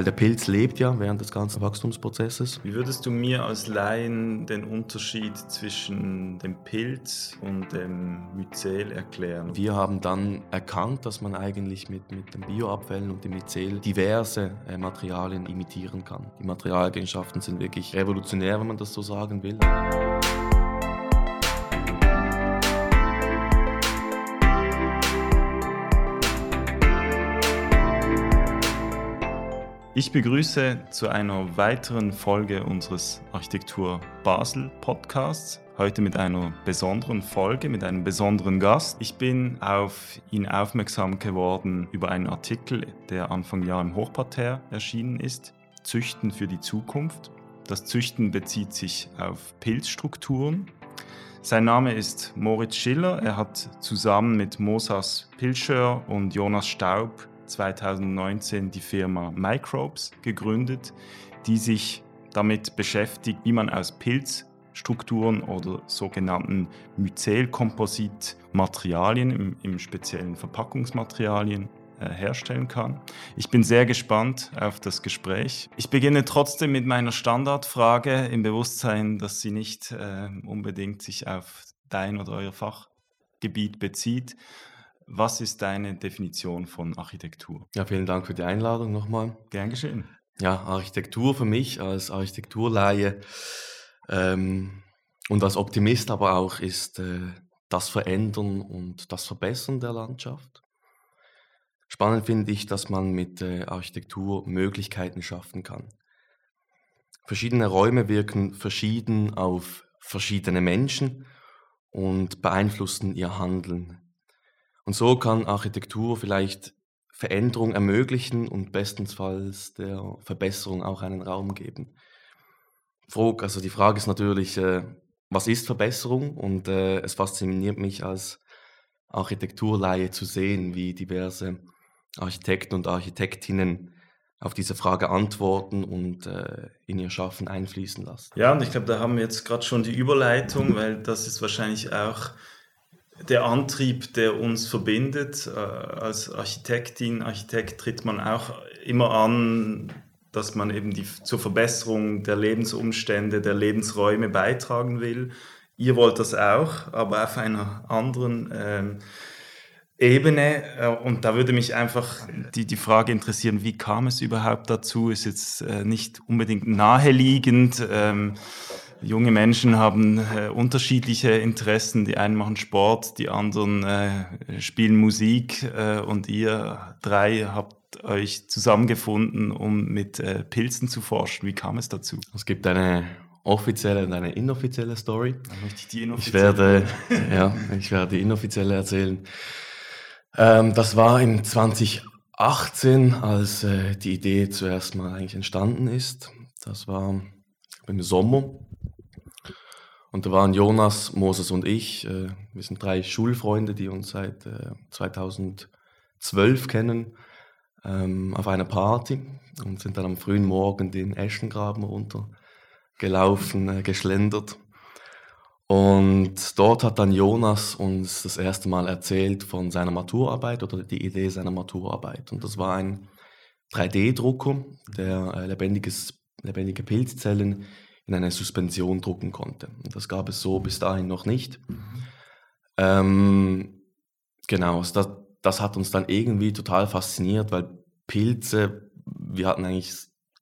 weil der Pilz lebt ja während des ganzen Wachstumsprozesses. Wie würdest du mir als Laien den Unterschied zwischen dem Pilz und dem Myzel erklären? Wir haben dann erkannt, dass man eigentlich mit, mit den Bioabfällen und dem Myzel diverse äh, Materialien imitieren kann. Die Materialeigenschaften sind wirklich revolutionär, wenn man das so sagen will. Ich begrüße zu einer weiteren Folge unseres Architektur Basel Podcasts. Heute mit einer besonderen Folge, mit einem besonderen Gast. Ich bin auf ihn aufmerksam geworden über einen Artikel, der Anfang Jahr im Hochparterre erschienen ist. Züchten für die Zukunft. Das Züchten bezieht sich auf Pilzstrukturen. Sein Name ist Moritz Schiller. Er hat zusammen mit Mosas Pilcher und Jonas Staub 2019 die Firma Microbes gegründet, die sich damit beschäftigt, wie man aus Pilzstrukturen oder sogenannten Myzelkompositmaterialien, im, im speziellen Verpackungsmaterialien, äh, herstellen kann. Ich bin sehr gespannt auf das Gespräch. Ich beginne trotzdem mit meiner Standardfrage im Bewusstsein, dass sie nicht äh, unbedingt sich auf dein oder euer Fachgebiet bezieht. Was ist deine Definition von Architektur? Ja, vielen Dank für die Einladung nochmal. Gern geschehen. Ja, Architektur für mich als Architekturleihe ähm, und als Optimist aber auch ist äh, das Verändern und das Verbessern der Landschaft. Spannend finde ich, dass man mit äh, Architektur Möglichkeiten schaffen kann. Verschiedene Räume wirken verschieden auf verschiedene Menschen und beeinflussen ihr Handeln. Und so kann Architektur vielleicht Veränderung ermöglichen und bestensfalls der Verbesserung auch einen Raum geben. Frog, also die Frage ist natürlich, äh, was ist Verbesserung? Und äh, es fasziniert mich als Architekturleihe zu sehen, wie diverse Architekten und Architektinnen auf diese Frage antworten und äh, in ihr Schaffen einfließen lassen. Ja, und ich glaube, da haben wir jetzt gerade schon die Überleitung, weil das ist wahrscheinlich auch der Antrieb, der uns verbindet. Äh, als Architektin, Architekt tritt man auch immer an, dass man eben die, zur Verbesserung der Lebensumstände, der Lebensräume beitragen will. Ihr wollt das auch, aber auf einer anderen ähm, Ebene. Äh, und da würde mich einfach die, die Frage interessieren, wie kam es überhaupt dazu? Ist jetzt äh, nicht unbedingt naheliegend. Ähm, junge Menschen haben äh, unterschiedliche Interessen. Die einen machen Sport, die anderen äh, spielen Musik äh, und ihr drei habt euch zusammengefunden, um mit äh, Pilzen zu forschen. Wie kam es dazu? Es gibt eine offizielle und eine inoffizielle Story. Dann möchte ich die inoffizielle. Ich werde, ja, ich werde die inoffizielle erzählen. Ähm, das war in 2018, als äh, die Idee zuerst mal eigentlich entstanden ist. Das war im Sommer und da waren Jonas, Moses und ich. Äh, wir sind drei Schulfreunde, die uns seit 2012 äh, kennen, ähm, auf einer Party und sind dann am frühen Morgen den Eschengraben runtergelaufen, äh, geschlendert. Und dort hat dann Jonas uns das erste Mal erzählt von seiner Maturarbeit oder die Idee seiner Maturarbeit. Und das war ein 3D-Drucker, der lebendiges, lebendige Pilzzellen in eine Suspension drucken konnte. Und das gab es so bis dahin noch nicht. Mhm. Ähm, genau, also das, das hat uns dann irgendwie total fasziniert, weil Pilze, wir hatten eigentlich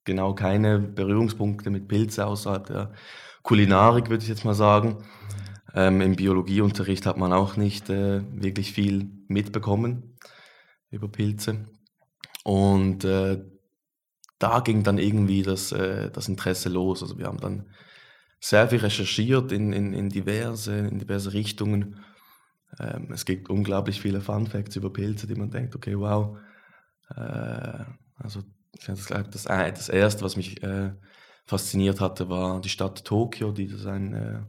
genau keine Berührungspunkte mit Pilze außerhalb der Kulinarik, würde ich jetzt mal sagen. Ähm, Im Biologieunterricht hat man auch nicht äh, wirklich viel mitbekommen über Pilze. Und äh, da ging dann irgendwie das, äh, das Interesse los. Also wir haben dann sehr viel recherchiert in, in, in, diverse, in diverse Richtungen. Ähm, es gibt unglaublich viele Fun Facts über Pilze, die man denkt, okay, wow. Äh, also ich das, das, das erste, was mich äh, fasziniert hatte, war die Stadt Tokio, die das ein, äh,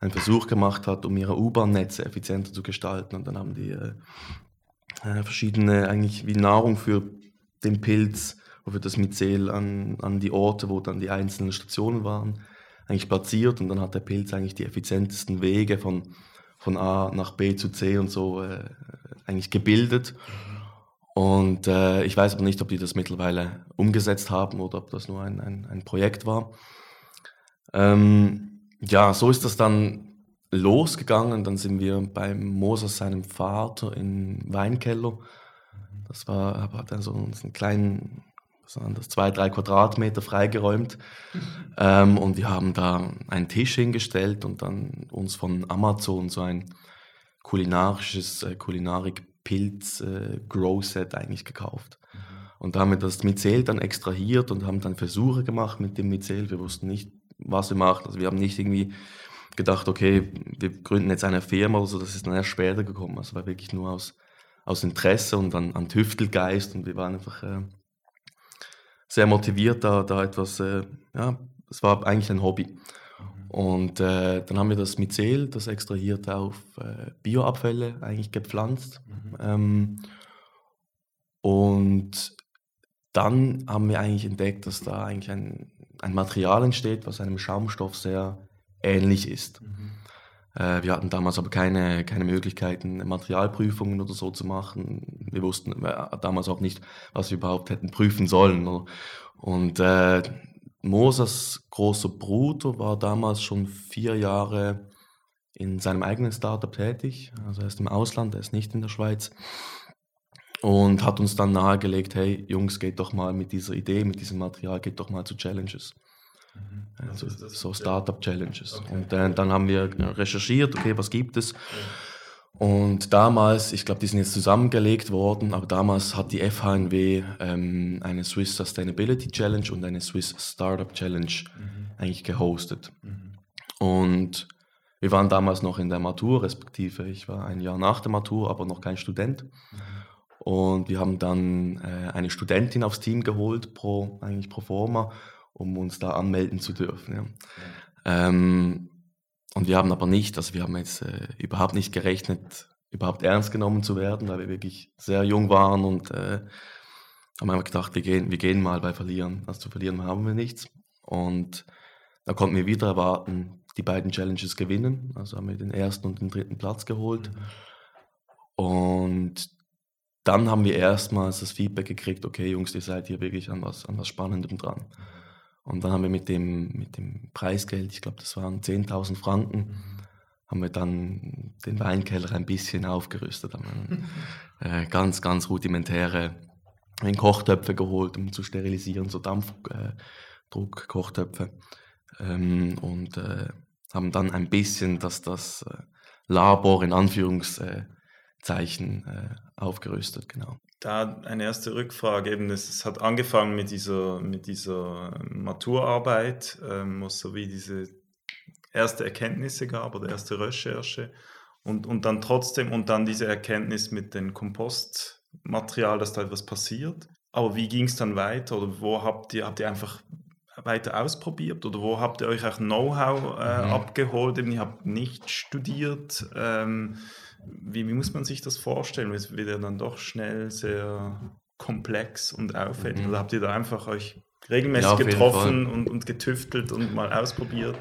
einen Versuch gemacht hat, um ihre U-Bahn-Netze effizienter zu gestalten. Und dann haben die äh, äh, verschiedene, eigentlich wie Nahrung für den Pilz wo wir das Myzel an, an die Orte, wo dann die einzelnen Stationen waren, eigentlich platziert und dann hat der Pilz eigentlich die effizientesten Wege von, von A nach B zu C und so äh, eigentlich gebildet. Und äh, ich weiß aber nicht, ob die das mittlerweile umgesetzt haben oder ob das nur ein, ein, ein Projekt war. Ähm, ja, so ist das dann losgegangen. Dann sind wir beim Moses, seinem Vater, in Weinkeller. Das war, hat dann so einen kleinen, waren das, zwei, drei Quadratmeter freigeräumt. Ähm, und wir haben da einen Tisch hingestellt und dann uns von Amazon so ein kulinarisches äh, Kulinarik-Pilz-Grow-Set äh, eigentlich gekauft. Und da haben wir das Myzel dann extrahiert und haben dann Versuche gemacht mit dem Myzel. Wir wussten nicht, was wir machen. Also wir haben nicht irgendwie gedacht, okay, wir gründen jetzt eine Firma oder so, das ist dann erst später gekommen. Also war wirklich nur aus, aus Interesse und an, an Tüftelgeist und wir waren einfach äh, sehr motiviert, da, da etwas, äh, ja, es war eigentlich ein Hobby. Mhm. Und äh, dann haben wir das Myzel, das extrahiert auf äh, Bioabfälle eigentlich gepflanzt. Mhm. Ähm, und dann haben wir eigentlich entdeckt, dass da eigentlich ein, ein Material entsteht, was einem Schaumstoff sehr ähnlich ist. Mhm. Äh, wir hatten damals aber keine, keine Möglichkeiten, Materialprüfungen oder so zu machen. Wir wussten äh, damals auch nicht, was wir überhaupt hätten prüfen sollen. Oder? Und äh, Mosers großer Bruder war damals schon vier Jahre in seinem eigenen Startup tätig. Also er ist im Ausland, er ist nicht in der Schweiz. Und hat uns dann nahegelegt, hey Jungs, geht doch mal mit dieser Idee, mit diesem Material, geht doch mal zu Challenges. Mhm. Also so Startup-Challenges. Okay. Und dann, dann haben wir recherchiert, okay, was gibt es? Und damals, ich glaube, die sind jetzt zusammengelegt worden, aber damals hat die FHNW ähm, eine Swiss Sustainability Challenge und eine Swiss Startup Challenge mhm. eigentlich gehostet. Mhm. Und wir waren damals noch in der Matur, respektive ich war ein Jahr nach der Matur, aber noch kein Student. Mhm. Und wir haben dann äh, eine Studentin aufs Team geholt, pro, eigentlich pro forma, um uns da anmelden zu dürfen. Ja. Ja. Ähm, und wir haben aber nicht, also wir haben jetzt äh, überhaupt nicht gerechnet, überhaupt ernst genommen zu werden, weil wir wirklich sehr jung waren und äh, haben einfach gedacht, wir gehen, wir gehen mal bei Verlieren. Also zu verlieren haben wir nichts. Und da konnten wir wieder erwarten, die beiden Challenges gewinnen. Also haben wir den ersten und den dritten Platz geholt. Und dann haben wir erstmals das Feedback gekriegt, okay Jungs, ihr seid hier wirklich an was, an was Spannendem dran. Und dann haben wir mit dem, mit dem Preisgeld, ich glaube, das waren 10.000 Franken, mhm. haben wir dann den Weinkeller ein bisschen aufgerüstet. Haben äh, ganz, ganz rudimentäre Kochtöpfe geholt, um zu sterilisieren, so Dampfdruckkochtöpfe. Äh, ähm, und äh, haben dann ein bisschen das, das äh, Labor in Anführungszeichen äh, aufgerüstet, genau. Da eine erste Rückfrage, eben, es hat angefangen mit dieser, mit dieser Maturarbeit, ähm, wo es so wie diese erste Erkenntnisse gab oder erste Recherche und, und dann trotzdem und dann diese Erkenntnis mit dem Kompostmaterial, dass da etwas passiert. Aber wie ging es dann weiter oder wo habt ihr, habt ihr einfach weiter ausprobiert oder wo habt ihr euch auch Know-how äh, mhm. abgeholt? Eben, ihr habt nicht studiert. Ähm, wie, wie, muss man sich das vorstellen? Es wird ja dann doch schnell sehr komplex und aufwendig. Mhm. Oder habt ihr da einfach euch regelmäßig ja, getroffen und, und getüftelt und mal ausprobiert?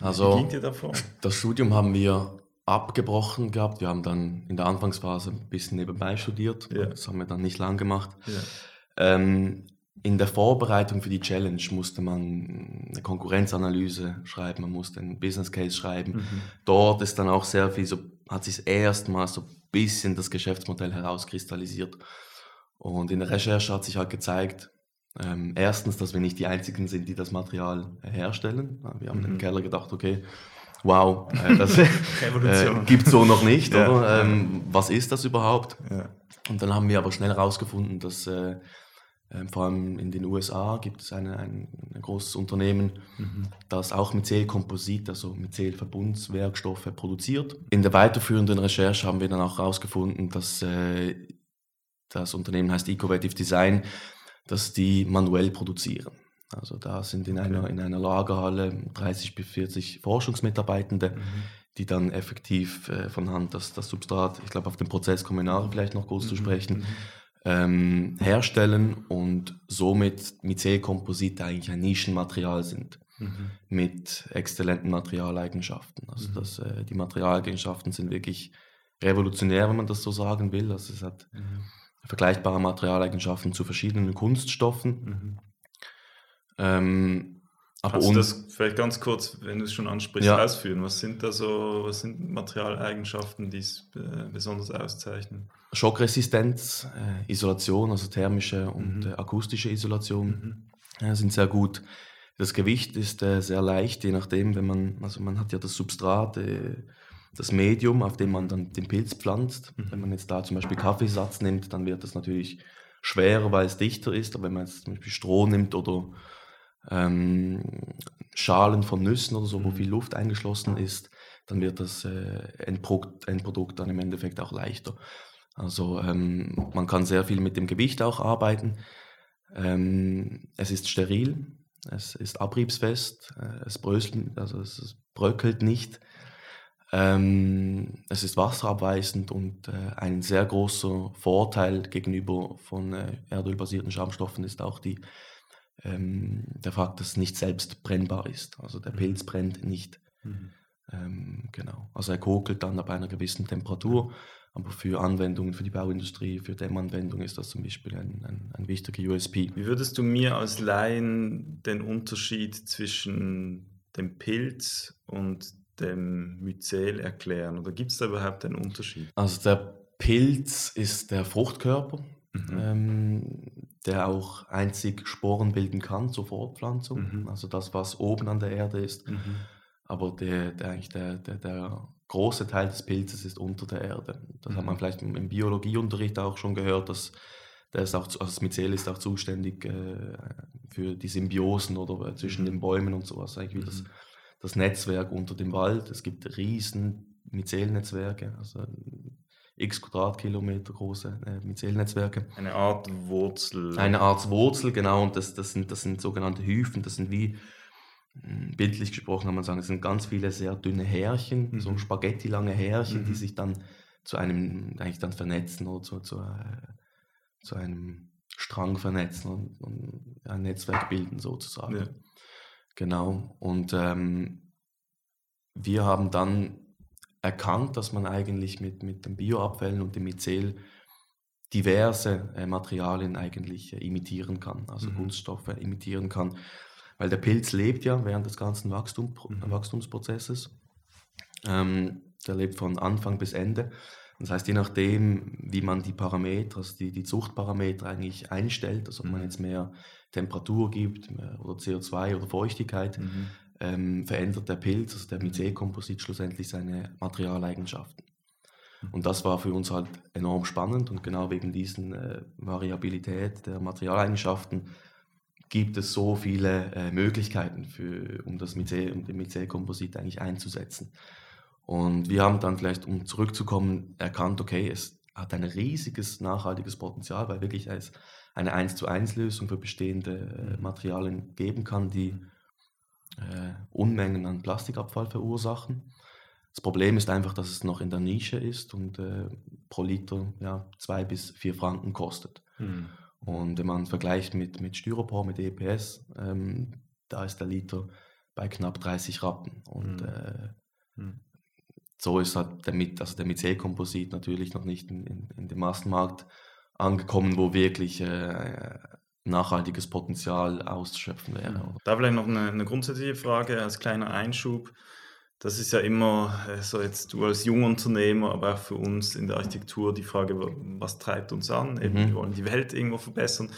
Also, wie ging ihr davor? Das Studium haben wir abgebrochen gehabt. Wir haben dann in der Anfangsphase ein bisschen nebenbei studiert. Ja. Das haben wir dann nicht lang gemacht. Ja. Ähm, in der Vorbereitung für die Challenge musste man eine Konkurrenzanalyse schreiben, man musste einen Business Case schreiben. Mhm. Dort ist dann auch sehr viel, so hat sich erstmals so ein bisschen das Geschäftsmodell herauskristallisiert. Und in der Recherche hat sich halt gezeigt, ähm, erstens, dass wir nicht die Einzigen sind, die das Material herstellen. Wir haben mhm. im Keller gedacht, okay, wow, äh, das äh, gibt so noch nicht, ja. oder? Ähm, was ist das überhaupt? Ja. Und dann haben wir aber schnell herausgefunden, dass äh, ähm, vor allem in den USA gibt es eine, ein, ein großes Unternehmen, mhm. das auch Myzel-Komposit, also Myzel-Verbundswerkstoffe produziert. In der weiterführenden Recherche haben wir dann auch herausgefunden, dass äh, das Unternehmen heißt Ecovative Design, dass die manuell produzieren. Also da sind in, okay. einer, in einer Lagerhalle 30 bis 40 Forschungsmitarbeitende, mhm. die dann effektiv äh, von Hand das, das Substrat, ich glaube auf den Prozess kommen wir nachher vielleicht noch kurz mhm. zu sprechen, mhm ähm, herstellen und somit Myzel-Komposite eigentlich ein Nischenmaterial sind mhm. mit exzellenten Materialeigenschaften. Also mhm. das, äh, die Materialeigenschaften sind wirklich revolutionär, wenn man das so sagen will. Also es hat mhm. vergleichbare Materialeigenschaften zu verschiedenen Kunststoffen. Mhm. Ähm, aber Kannst du das vielleicht ganz kurz, wenn du es schon ansprichst, ja. ausführen? Was sind da so, was sind Materialeigenschaften, die es äh, besonders auszeichnen? Schockresistenz, äh, Isolation, also thermische und mhm. äh, akustische Isolation mhm. äh, sind sehr gut. Das Gewicht ist äh, sehr leicht, je nachdem, wenn man, also man hat ja das Substrat, äh, das Medium, auf dem man dann den Pilz pflanzt. Mhm. Wenn man jetzt da zum Beispiel Kaffeesatz nimmt, dann wird das natürlich schwerer, weil es dichter ist. Aber wenn man jetzt zum Beispiel Stroh nimmt oder ähm, Schalen von Nüssen oder so, mhm. wo viel Luft eingeschlossen ist, dann wird das äh, Endprodukt, Endprodukt dann im Endeffekt auch leichter. Also ähm, man kann sehr viel mit dem Gewicht auch arbeiten. Ähm, es ist steril, es ist abriebsfest, äh, es bröselt, also es bröckelt nicht. Ähm, es ist wasserabweisend und äh, ein sehr großer Vorteil gegenüber von äh, erdölbasierten Schaumstoffen ist auch die ähm, der Fakt, dass es nicht selbst brennbar ist. Also der mhm. Pilz brennt nicht. Mhm. Ähm, genau. Also er kokelt dann bei einer gewissen Temperatur. Aber für Anwendungen, für die Bauindustrie, für Dämmanwendungen ist das zum Beispiel ein, ein, ein wichtiger USP. Wie würdest du mir als Laien den Unterschied zwischen dem Pilz und dem Myzel erklären? Oder gibt es da überhaupt einen Unterschied? Also der Pilz ist der Fruchtkörper. Mhm. Ähm, der auch einzig Sporen bilden kann zur Fortpflanzung, mhm. also das, was oben an der Erde ist. Mhm. Aber der, der, eigentlich der, der, der große Teil des Pilzes ist unter der Erde. Das mhm. hat man mhm. vielleicht im, Biologieunterricht auch schon gehört, dass der ist auch, also das Myzel ist auch zuständig äh, für die Symbiosen oder äh, zwischen den mhm. Bäumen und sowas, eigentlich wie das, mhm. das Netzwerk unter dem Wald. Es gibt riesen Myzelnetzwerke, also x Quadratkilometer große äh, Myzelnetzwerke. Eine Art Wurzel. Eine Art Wurzel, genau. Und das, das, sind, das sind sogenannte Hyphen. Das sind wie, bildlich gesprochen kann man sagen, das sind ganz viele sehr dünne Härchen, mhm. so Spaghetti-lange Härchen, mhm. die sich dann zu einem, eigentlich dann vernetzen oder zu, zu, äh, zu einem Strang vernetzen und, und, ein Netzwerk bilden sozusagen. Ja. Genau. Und ähm, wir haben dann erkannt, dass man eigentlich mit, mit den Bioabfällen und dem Myzel diverse äh, Materialien eigentlich äh, imitieren kann, also mhm. Kunststoffe imitieren kann. Weil der Pilz lebt ja während des ganzen Wachstum, mhm. Wachstumsprozesses. Ähm, der lebt von Anfang bis Ende. Das heißt, je nachdem, wie man die Parameter, also die, die Zuchtparameter eigentlich einstellt, also ob man mhm. jetzt mehr Temperatur gibt oder CO2 oder Feuchtigkeit, mhm ähm, verändert der Pilz, also der Myzel-Komposit, schlussendlich seine Materialeigenschaften. Mhm. Und das war für uns halt enorm spannend und genau wegen diesen äh, Variabilität der Materialeigenschaften gibt es so viele äh, Möglichkeiten, für, um, das Myzel, um den Myzel-Komposit eigentlich einzusetzen. Und wir haben dann vielleicht, um zurückzukommen, erkannt, okay, es hat ein riesiges nachhaltiges Potenzial, weil wirklich es eine 1 zu 1 Lösung für bestehende äh, mhm. Materialien geben kann, die mhm äh, Unmengen an Plastikabfall verursachen. Das Problem ist einfach, dass es noch in der Nische ist und äh, pro Liter ja, zwei bis vier Franken kostet. Mhm. Und wenn man vergleicht mit, mit Styropor, mit EPS, ähm, da ist der Liter bei knapp 30 Rappen. Und mhm. Äh, mhm. so ist halt der, mit, also der Myzel-Komposit natürlich noch nicht in, in, in, dem Massenmarkt angekommen, wo wirklich äh, nachhaltiges Potenzial auszuschöpfen wäre. Mhm. Da vielleicht noch eine, eine, grundsätzliche Frage als kleiner Einschub. Das ist ja immer äh, so jetzt du als Jungunternehmer, aber auch für uns in der Architektur die Frage, was treibt uns an? Eben, mhm. wir wollen die Welt irgendwo verbessern.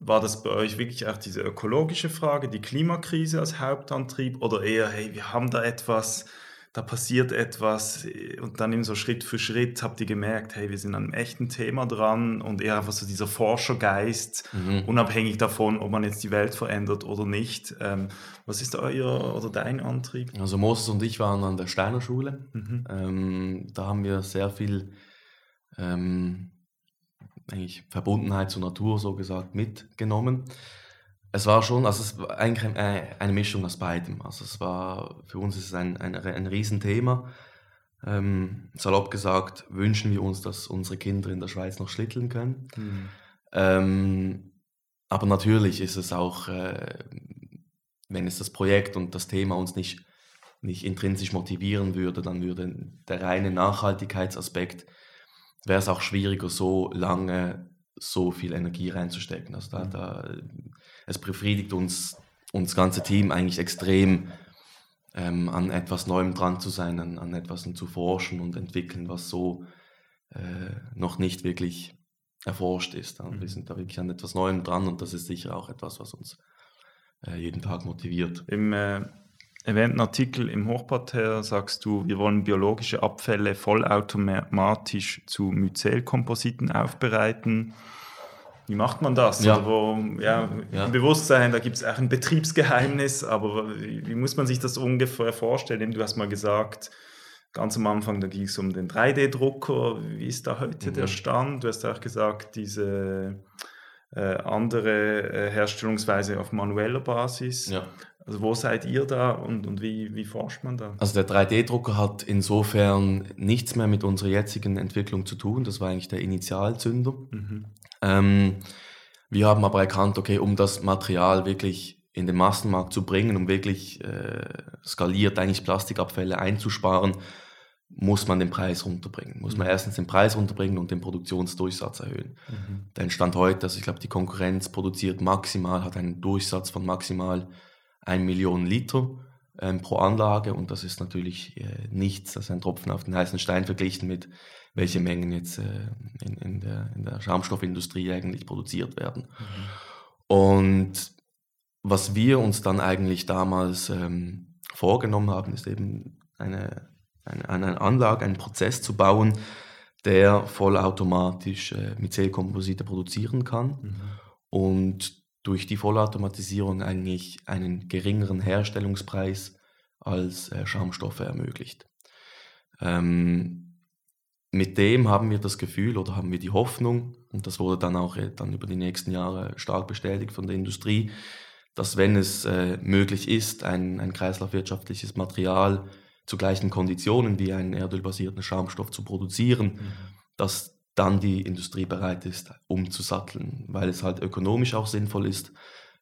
War das bei euch wirklich auch diese ökologische Frage, die Klimakrise als Hauptantrieb oder eher, hey, wir haben da etwas, da passiert etwas und dann eben so Schritt für Schritt habt ihr gemerkt, hey, wir sind an einem echten Thema dran und eher einfach so dieser Forschergeist, mhm. unabhängig davon, ob man jetzt die Welt verändert oder nicht. Ähm, was ist euer oder dein Antrieb? Also Moses und ich waren an der Steiner Schule. Mhm. Ähm, da haben wir sehr viel ähm, eigentlich Verbundenheit zur Natur so gesagt mitgenommen es war schon, also es war eigentlich eine Mischung aus beidem. Also es war, für uns ist es ein, ein, ein Riesenthema. Ähm, salopp gesagt, wünschen wir uns, dass unsere Kinder in der Schweiz noch schlitteln können. Mhm. Ähm, aber natürlich ist es auch, äh, wenn es das Projekt und das Thema uns nicht, nicht intrinsisch motivieren würde, dann würde der reine Nachhaltigkeitsaspekt, wäre es auch schwieriger, so lange so viel Energie reinzustecken. Also da, da, es befriedigt uns, uns ganze Team eigentlich extrem, ähm, an etwas Neuem dran zu sein, an, an etwas zu forschen und entwickeln, was so äh, noch nicht wirklich erforscht ist. Also wir mhm. sind da wirklich an etwas Neuem dran und das ist sicher auch etwas, was uns äh, jeden Tag motiviert. Im äh, erwähnten Artikel im Hochparterre sagst du, wir wollen biologische Abfälle vollautomatisch zu Myzelkompositen aufbereiten. Wie macht man das? Ja. Wo, ja, ja. Bewusstsein, da gibt es auch ein Betriebsgeheimnis, aber wie, wie, muss man sich das ungefähr vorstellen? Du hast mal gesagt, ganz am Anfang, da ging es um den 3D-Drucker. Wie ist da heute mhm. der Stand? Du hast auch gesagt, diese äh, andere äh, Herstellungsweise auf manueller Basis. Ja. Also wo seid ihr da und, und wie, wie forscht man da? Also der 3D-Drucker hat insofern nichts mehr mit unserer jetzigen Entwicklung zu tun. Das war eigentlich der Initialzünder. Mhm. Ähm, wir haben aber erkannt, okay, um das Material wirklich in den Massenmarkt zu bringen, um wirklich äh, skaliert eigentlich Plastikabfälle einzusparen, muss man den Preis runterbringen. Muss man mhm. erstens den Preis runterbringen und den Produktionsdurchsatz erhöhen. Mhm. Denn Stand heute, also ich glaube, die Konkurrenz produziert maximal, hat einen Durchsatz von maximal 1 Million Liter ähm, pro Anlage und das ist natürlich äh, nichts, das ist ein Tropfen auf den heißen Stein verglichen mit welche Mengen jetzt äh, in, in, der, in der Schaumstoffindustrie eigentlich produziert werden. Mhm. Und was wir uns dann eigentlich damals ähm, vorgenommen haben, ist eben eine, eine, eine Anlage, einen Prozess zu bauen, der vollautomatisch äh, Myzelkomposite produzieren kann mhm. und durch die Vollautomatisierung eigentlich einen geringeren Herstellungspreis als äh, Schaumstoffe ermöglicht. Ähm, mit dem haben wir das Gefühl oder haben wir die Hoffnung, und das wurde dann auch äh, dann über die nächsten Jahre stark bestätigt von der Industrie, dass wenn es äh, möglich ist, ein, ein kreislaufwirtschaftliches Material zu gleichen Konditionen wie einen erdölbasierten Schaumstoff zu produzieren, mhm. dass dann die Industrie bereit ist, umzusatteln, weil es halt ökonomisch auch sinnvoll ist,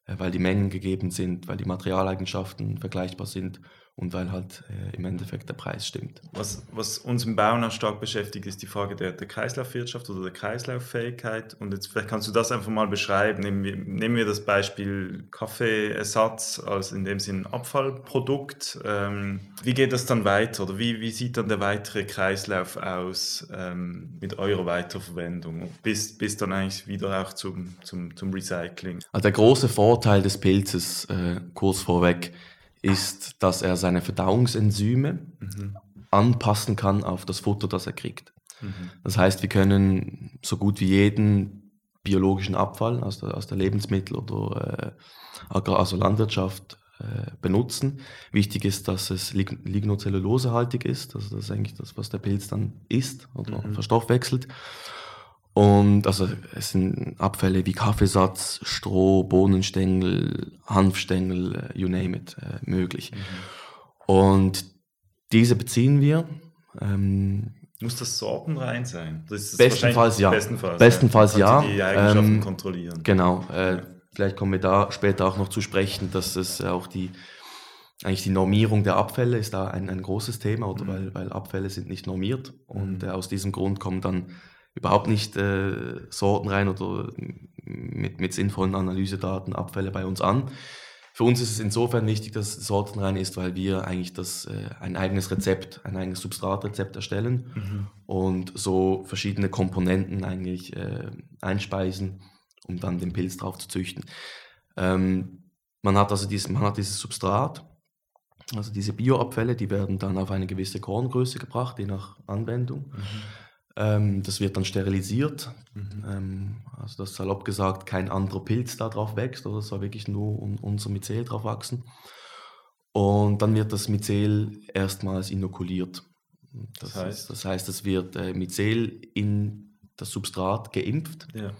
äh, weil die Mengen gegeben sind, weil die Materialeigenschaften vergleichbar sind und weil halt äh, im Endeffekt der Preis stimmt. Was, was uns im Bau noch stark beschäftigt, ist die Frage der, der Kreislaufwirtschaft oder der Kreislauffähigkeit. Und jetzt vielleicht kannst du das einfach mal beschreiben. Nehmen wir, nehmen wir das Beispiel Kaffeeersatz als in dem Sinn Abfallprodukt. Ähm, wie geht das dann weiter oder wie, wie sieht dann der weitere Kreislauf aus ähm, mit eurer Weiterverwendung bis, bis dann eigentlich wieder auch zum, zum, zum Recycling? Also der große Vorteil des Pilzes, äh, kurz vorweg, ist, dass er seine Verdauungsenzyme mhm. anpassen kann auf das Futter, das er kriegt. Mhm. Das heißt, wir können so gut wie jeden biologischen Abfall aus der, aus der Lebensmittel- oder äh, also Landwirtschaft äh, benutzen. Wichtig ist, dass es lig lignocellulosehaltig ist. Also das ist eigentlich das, was der Pilz dann isst oder mhm. verstoffwechselt. Und also es sind Abfälle wie Kaffeesatz, Stroh, Bohnenstängel, Hanfstängel, äh, you name it, äh, möglich. Mhm. Und diese beziehen wir. Ähm, Muss das sortenrein sein? Das bestenfalls ja. Bestenfalls, bestenfalls ja. Die Eigenschaften ähm, kontrollieren. Genau. Äh, vielleicht kommen wir da später auch noch zu sprechen, dass es auch die eigentlich die Normierung der Abfälle ist da ein, ein großes Thema, oder mhm. weil, weil Abfälle sind nicht normiert und mhm. äh, aus diesem Grund kommen dann überhaupt nicht äh, Sorten rein oder mit, mit sinnvollen Analysedaten Abfälle bei uns an. Für uns ist es insofern wichtig, dass es sortenrein ist, weil wir eigentlich das, äh, ein eigenes Rezept, ein eigenes Substratrezept erstellen mhm. und so verschiedene Komponenten eigentlich äh, einspeisen, um dann den Pilz drauf zu züchten. Ähm, man hat also dieses, man hat dieses Substrat, also diese Bioabfälle, die werden dann auf eine gewisse Korngröße gebracht, je nach Anwendung. Mhm. Ähm, das wird dann sterilisiert. Mhm. Ähm, also dass salopp gesagt kein anderer Pilz da drauf wächst, oder es soll wirklich nur un unser Myzel drauf wachsen. Und dann wird das Myzel erstmals inokuliert. Das, das heißt, ist, das heißt, es wird äh, Myzel in das Substrat geimpft. Ja.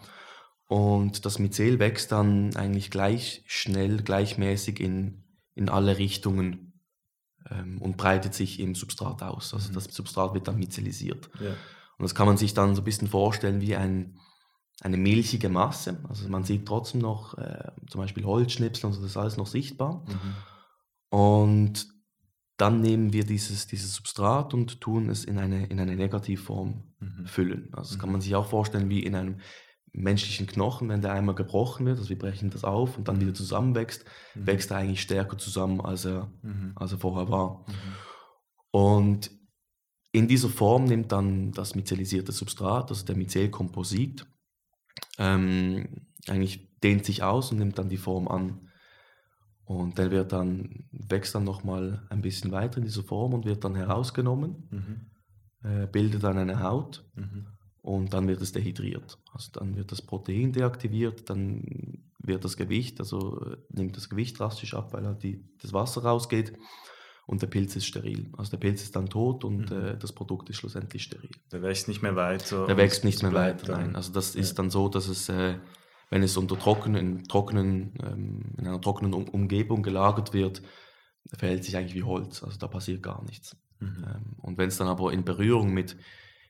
Und das Myzel wächst dann eigentlich gleich schnell, gleichmäßig in, in alle Richtungen ähm, und breitet sich im Substrat aus. Also mhm. das Substrat wird dann myzelisiert. Ja. Und das kann man sich dann so ein bisschen vorstellen wie ein, eine milchige Masse. Also man sieht trotzdem noch äh, zum Beispiel Holzschnipsel und so, das ist alles noch sichtbar. Mhm. Und dann nehmen wir dieses, dieses Substrat und tun es in eine, in eine Negativform mhm. füllen. Also das kann man mhm. sich auch vorstellen wie in einem menschlichen Knochen, wenn der einmal gebrochen wird, also wir brechen das auf und dann wieder zusammenwächst, mhm. wächst er eigentlich stärker zusammen, als er, mhm. als er vorher war. Mhm. Und in dieser Form nimmt dann das myzelisierte Substrat, also der Myzelkomposit, ähm, eigentlich dehnt sich aus und nimmt dann die Form an. Und der wird dann, wächst dann nochmal ein bisschen weiter in dieser Form und wird dann herausgenommen, mhm. äh, bildet dann eine Haut mhm. und dann wird es dehydriert. Also dann wird das Protein deaktiviert, dann wird das Gewicht, also äh, nimmt das Gewicht drastisch ab, weil halt die, das Wasser rausgeht und der Pilz ist steril. Also der Pilz ist dann tot und mhm. äh, das Produkt ist schlussendlich steril. Der wächst nicht mehr weiter. Der wächst nicht mehr weiter, nein. Also das ja. ist dann so, dass es, äh, wenn es unter trockenen, trockenen, ähm, in einer trockenen um Umgebung gelagert wird, verhält sich eigentlich wie Holz. Also da passiert gar nichts. Mhm. Ähm, und wenn es dann aber in Berührung mit,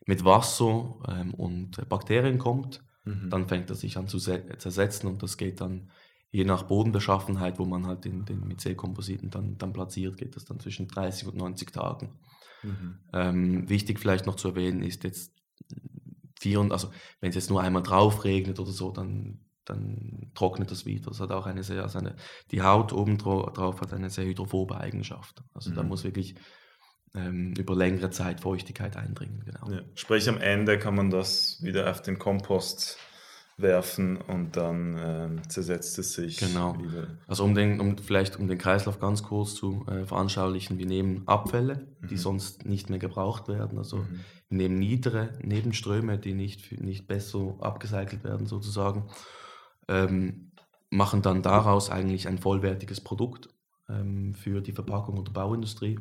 mit Wasser ähm, und Bakterien kommt, mhm. dann fängt er sich an zu zersetzen und das geht dann je nach Bodenbeschaffenheit, wo man halt den, den Myzelkompositen dann, dann platziert, geht das dann zwischen 30 und 90 Tagen. Mhm. Ähm, wichtig vielleicht noch zu erwähnen ist jetzt, vier, also wenn es jetzt nur einmal drauf regnet oder so, dann, dann trocknet das wieder. Das hat auch eine sehr, also eine, die Haut oben drauf hat eine sehr hydrophobe Eigenschaft. Also mhm. da muss wirklich ähm, über längere Zeit Feuchtigkeit eindringen. Genau. Ja. Sprich, am Ende kann man das wieder auf den Kompost werfen und dann äh, zersetzt es sich genau. wieder. Also um den, um vielleicht um den Kreislauf ganz kurz zu äh, veranschaulichen, wir nehmen Abfälle, mhm. die sonst nicht mehr gebraucht werden. Also mhm. wir nehmen niedere Nebenströme, die nicht, nicht besser abgecycelt werden sozusagen, ähm, machen dann daraus eigentlich ein vollwertiges Produkt ähm, für die Verpackung und Bauindustrie,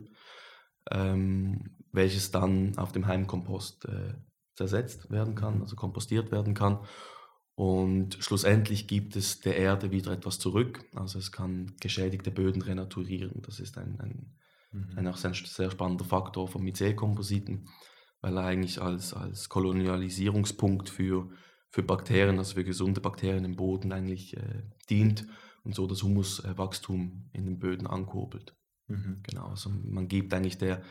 ähm, welches dann auf dem Heimkompost äh, zersetzt werden kann, mhm. also kompostiert werden kann und schlussendlich gibt es der Erde wieder etwas zurück. Also es kann geschädigte Böden renaturieren. Das ist ein, ein, mhm. ein auch sehr, sehr spannender Faktor von Myzelkompositen, weil er eigentlich als, als Kolonialisierungspunkt für, für Bakterien, also für gesunde Bakterien im Boden eigentlich äh, dient und so das Humuswachstum in den Böden ankurbelt. Mhm. Genau, also man gibt eigentlich der,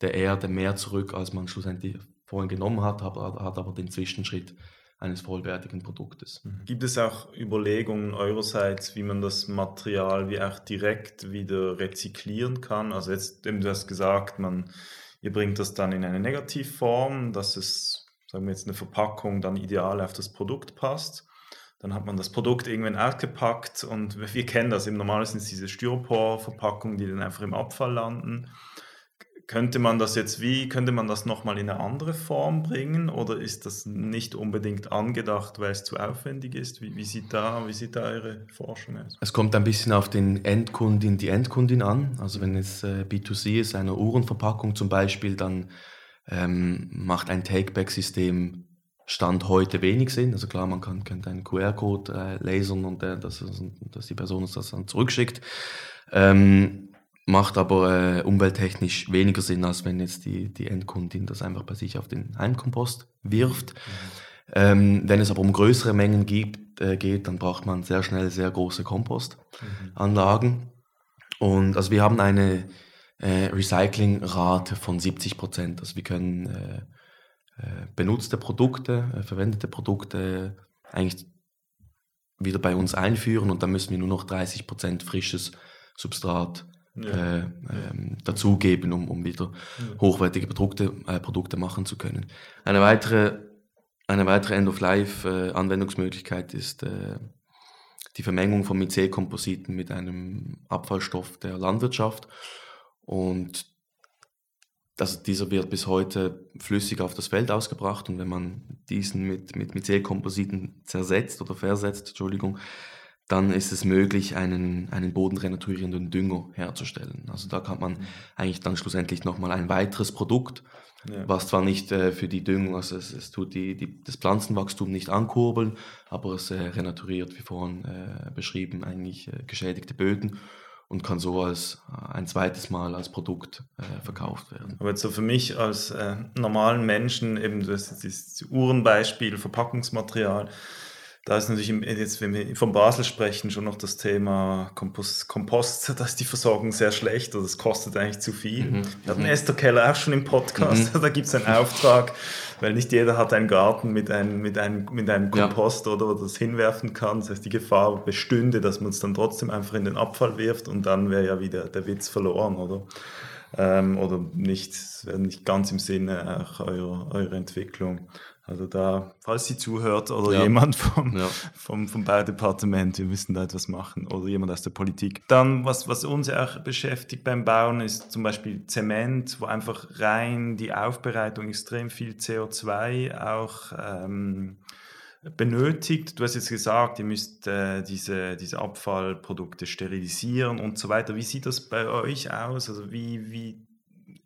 der Erde mehr zurück, als man schlussendlich vorhin genommen hat, hat, hat aber den Zwischenschritt eines vollwertigen Produktes. Mhm. Gibt es auch Überlegungen eurerseits, wie man das Material wie auch direkt wieder rezyklieren kann? Also jetzt, du hast gesagt, man, ihr bringt das dann in eine Negativform, dass es, sagen wir jetzt, eine Verpackung dann ideal auf das Produkt passt. Dann hat man das Produkt irgendwann ausgepackt und wir kennen das, im Normalen sind es diese Styropor-Verpackungen, die dann einfach im Abfall landen könnte man das jetzt wie, könnte man das nochmal in eine andere Form bringen oder ist das nicht unbedingt angedacht, weil es zu aufwendig ist? Wie, wie, sieht, da, wie sieht da eure Forschung aus? Es kommt ein bisschen auf den Endkundin, die Endkundin an. Also wenn es äh, B2C ist, eine Uhrenverpackung zum Beispiel, dann ähm, macht ein Take-Back-System Stand heute wenig Sinn. Also klar, man kann, könnte einen QR-Code äh, lasern und äh, dass, dass die Person uns das dann zurückschickt. Ähm, macht aber äh, umwelttechnisch weniger Sinn, als wenn jetzt die, die Endkundin das einfach bei sich auf den Heimkompost wirft. Mhm. Ähm, wenn es aber um größere Mengen gibt, äh, geht, dann braucht man sehr schnell sehr große Kompostanlagen. Mhm. Und also wir haben eine äh, Recyclingrate von 70 Prozent. Also wir können äh, äh, benutzte Produkte, äh, verwendete Produkte eigentlich wieder bei uns einführen und dann müssen wir nur noch 30 Prozent frisches Substrat ja. äh, ähm, dazugeben, um, um wieder hochwertige Produkte, äh, Produkte machen zu können. Eine weitere, eine weitere End-of-Life-Anwendungsmöglichkeit ist äh, die Vermengung von Mycelkompositen mit einem Abfallstoff der Landwirtschaft. Und das, dieser wird bis heute flüssig auf das Feld ausgebracht und wenn man diesen mit, mit Mycelkompositen zersetzt oder versetzt, Entschuldigung, dann ist es möglich, einen, einen bodenrenaturierenden Dünger herzustellen. Also da kann man eigentlich dann schlussendlich nochmal ein weiteres Produkt, ja. was zwar nicht äh, für die Düngung, also es, es tut die, die, das Pflanzenwachstum nicht ankurbeln, aber es äh, renaturiert, wie vorhin äh, beschrieben, eigentlich äh, geschädigte Böden und kann so als äh, ein zweites Mal als Produkt äh, verkauft werden. Aber jetzt so für mich als normalen Menschen, eben das, das Uhrenbeispiel, Verpackungsmaterial, da ist natürlich, jetzt, wenn wir von Basel sprechen, schon noch das Thema Kompost, Kompost da ist die Versorgung sehr schlecht oder es kostet eigentlich zu viel. Mhm. Wir hatten mhm. Esther Keller auch schon im Podcast, mhm. da gibt es einen Auftrag, weil nicht jeder hat einen Garten mit einem, mit einem, mit einem Kompost ja. oder, oder das hinwerfen kann. Das heißt, die Gefahr bestünde, dass man es dann trotzdem einfach in den Abfall wirft und dann wäre ja wieder der Witz verloren, oder? Ähm, oder nicht, nicht ganz im Sinne auch eurer, eurer Entwicklung. Also da, falls sie zuhört oder ja. jemand vom, ja. vom, vom Baudepartement, wir müssen da etwas machen oder jemand aus der Politik. Dann, was, was uns auch beschäftigt beim Bauen, ist zum Beispiel Zement, wo einfach rein die Aufbereitung extrem viel CO2 auch ähm, benötigt. Du hast jetzt gesagt, ihr müsst äh, diese, diese Abfallprodukte sterilisieren und so weiter. Wie sieht das bei euch aus? Also wie, wie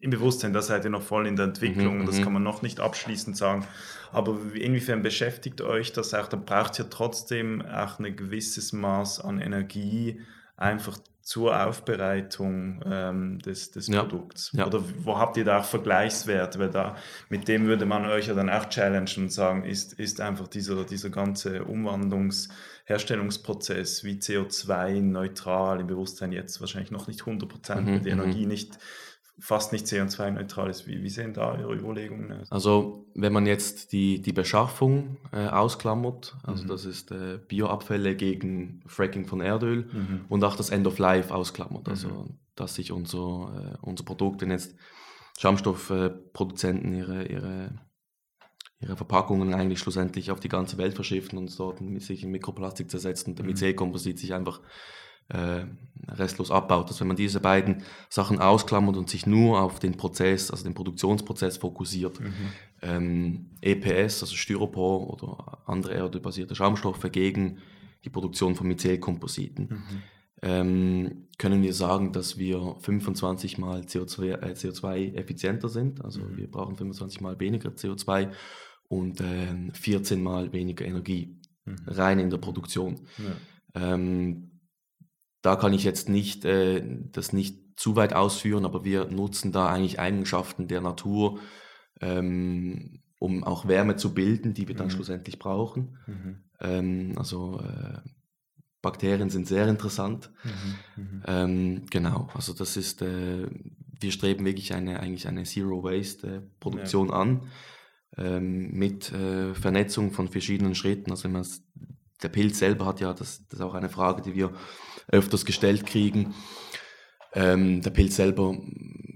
im Bewusstsein, da seid ihr noch voll in der Entwicklung mhm, und das mhm. kann man noch nicht abschließend sagen. Aber inwiefern beschäftigt euch das auch? Da braucht ihr trotzdem auch ein gewisses Maß an Energie einfach zur Aufbereitung ähm, des, des ja. Produkts? Ja. Oder wo habt ihr da auch Vergleichswerte? Weil da, mit dem würde man euch ja dann auch challengen und sagen, ist, ist einfach dieser, dieser ganze Umwandlungs-, Herstellungsprozess wie CO2-neutral im Bewusstsein jetzt wahrscheinlich noch nicht 100 Prozent, mhm, die Energie mhm. nicht fast nicht CO2-neutral ist. Wie, wie sehen da Ihre Überlegungen aus? Also wenn man jetzt die, die Beschaffung äh, ausklammert, also mhm. das ist äh, Bioabfälle gegen Fracking von Erdöl mhm. und auch das End of Life ausklammert, also mhm. dass sich unser, äh, unser Produkt, wenn jetzt Schaumstoffproduzenten ihre, ihre, ihre Verpackungen eigentlich schlussendlich auf die ganze Welt verschiffen und dort sich in Mikroplastik zersetzt und der mhm. MIC-Komposit sich einfach äh, restlos abbaut. Dass wenn man diese beiden Sachen ausklammert und sich nur auf den Prozess, also den Produktionsprozess fokussiert, mhm. ähm, EPS, also Styropor oder andere erdölbasierte Schaumstoffe gegen die Produktion von Myzelkompositen, mhm. ähm, können wir sagen, dass wir 25 mal CO2, äh, CO2 effizienter sind. Also mhm. wir brauchen 25 mal weniger CO2 und äh, 14 mal weniger Energie mhm. rein in der Produktion. Ja. Ähm, da kann ich jetzt nicht äh, das nicht zu weit ausführen, aber wir nutzen da eigentlich Eigenschaften der Natur, ähm, um auch Wärme zu bilden, die wir dann mhm. schlussendlich brauchen. Mhm. Ähm, also äh, Bakterien sind sehr interessant. Mhm. mhm. Ähm, genau, also das ist, äh, wir streben wirklich eine eigentlich eine Zero Waste Produktion ja. an ähm, mit äh, Vernetzung von verschiedenen Schritten. Also wenn der Pilz selber hat ja, das, das ist auch eine Frage, die wir öfters gestellt kriegen. Ähm, der Pilz selber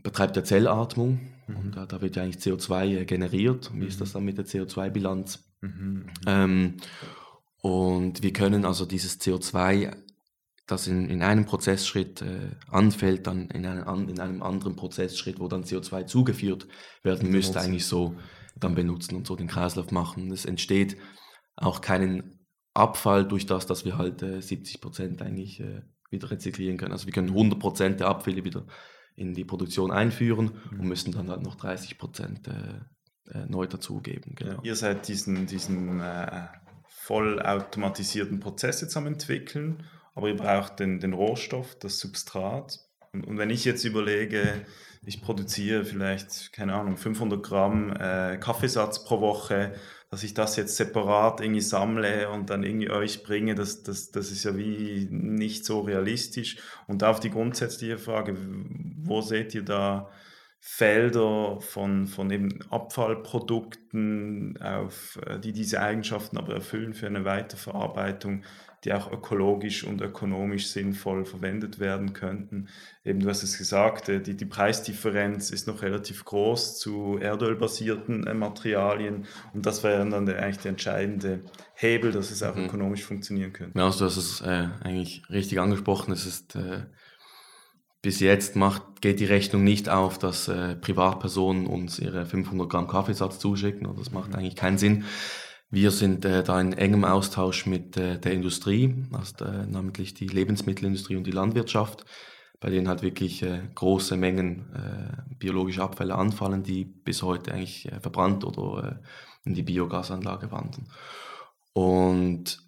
betreibt ja Zellatmung mhm. und da, da, wird ja eigentlich CO2 äh, generiert. Wie ist das dann mit der CO2-Bilanz? Mhm. Ähm, und wir können also dieses CO2, das in, in einem Prozessschritt äh, anfällt, dann in, einen, in einem anderen Prozessschritt, wo dann CO2 zugeführt werden müsste, eigentlich so dann benutzen und so den Kreislauf machen. Es entsteht auch keinen Abfall durch das, dass wir halt äh, 70 Prozent eigentlich äh, wieder rezyklieren können. Also wir können 100 Prozent der Abfälle wieder in die Produktion einführen mhm. und müssen dann halt noch 30 Prozent äh, äh, neu dazugeben. Genau. Ja, ihr seid diesen, diesen äh, vollautomatisierten Prozess jetzt am entwickeln, aber ihr braucht den, den Rohstoff, das Substrat. Und, und wenn ich jetzt überlege, ich produziere vielleicht, keine Ahnung, 500 Gramm äh, Kaffeesatz pro Woche, dass ich das jetzt separat irgendwie sammle und dann irgendwie euch bringe, das, das, das ist ja wie nicht so realistisch. Und auf die grundsätzliche Frage, wo seht ihr da Felder von, von eben Abfallprodukten, auf, äh, die diese Eigenschaften aber erfüllen für eine Weiterverarbeitung, die auch ökologisch und ökonomisch sinnvoll verwendet werden könnten. Eben, du hast es gesagt, äh, die, die Preisdifferenz ist noch relativ groß zu erdölbasierten äh, Materialien und das wäre dann der, eigentlich der entscheidende Hebel, dass es auch mhm. ökonomisch funktionieren könnte. Ja, also du hast es äh, eigentlich richtig angesprochen. Es ist äh, bis jetzt macht, geht die Rechnung nicht auf, dass äh, Privatpersonen uns ihre 500 Gramm Kaffeesatz zuschicken. Und das macht mhm. eigentlich keinen Sinn. Wir sind äh, da in engem Austausch mit äh, der Industrie, also äh, namentlich die Lebensmittelindustrie und die Landwirtschaft, bei denen halt wirklich äh, große Mengen äh, biologische Abfälle anfallen, die bis heute eigentlich äh, verbrannt oder in die Biogasanlage wandern. Und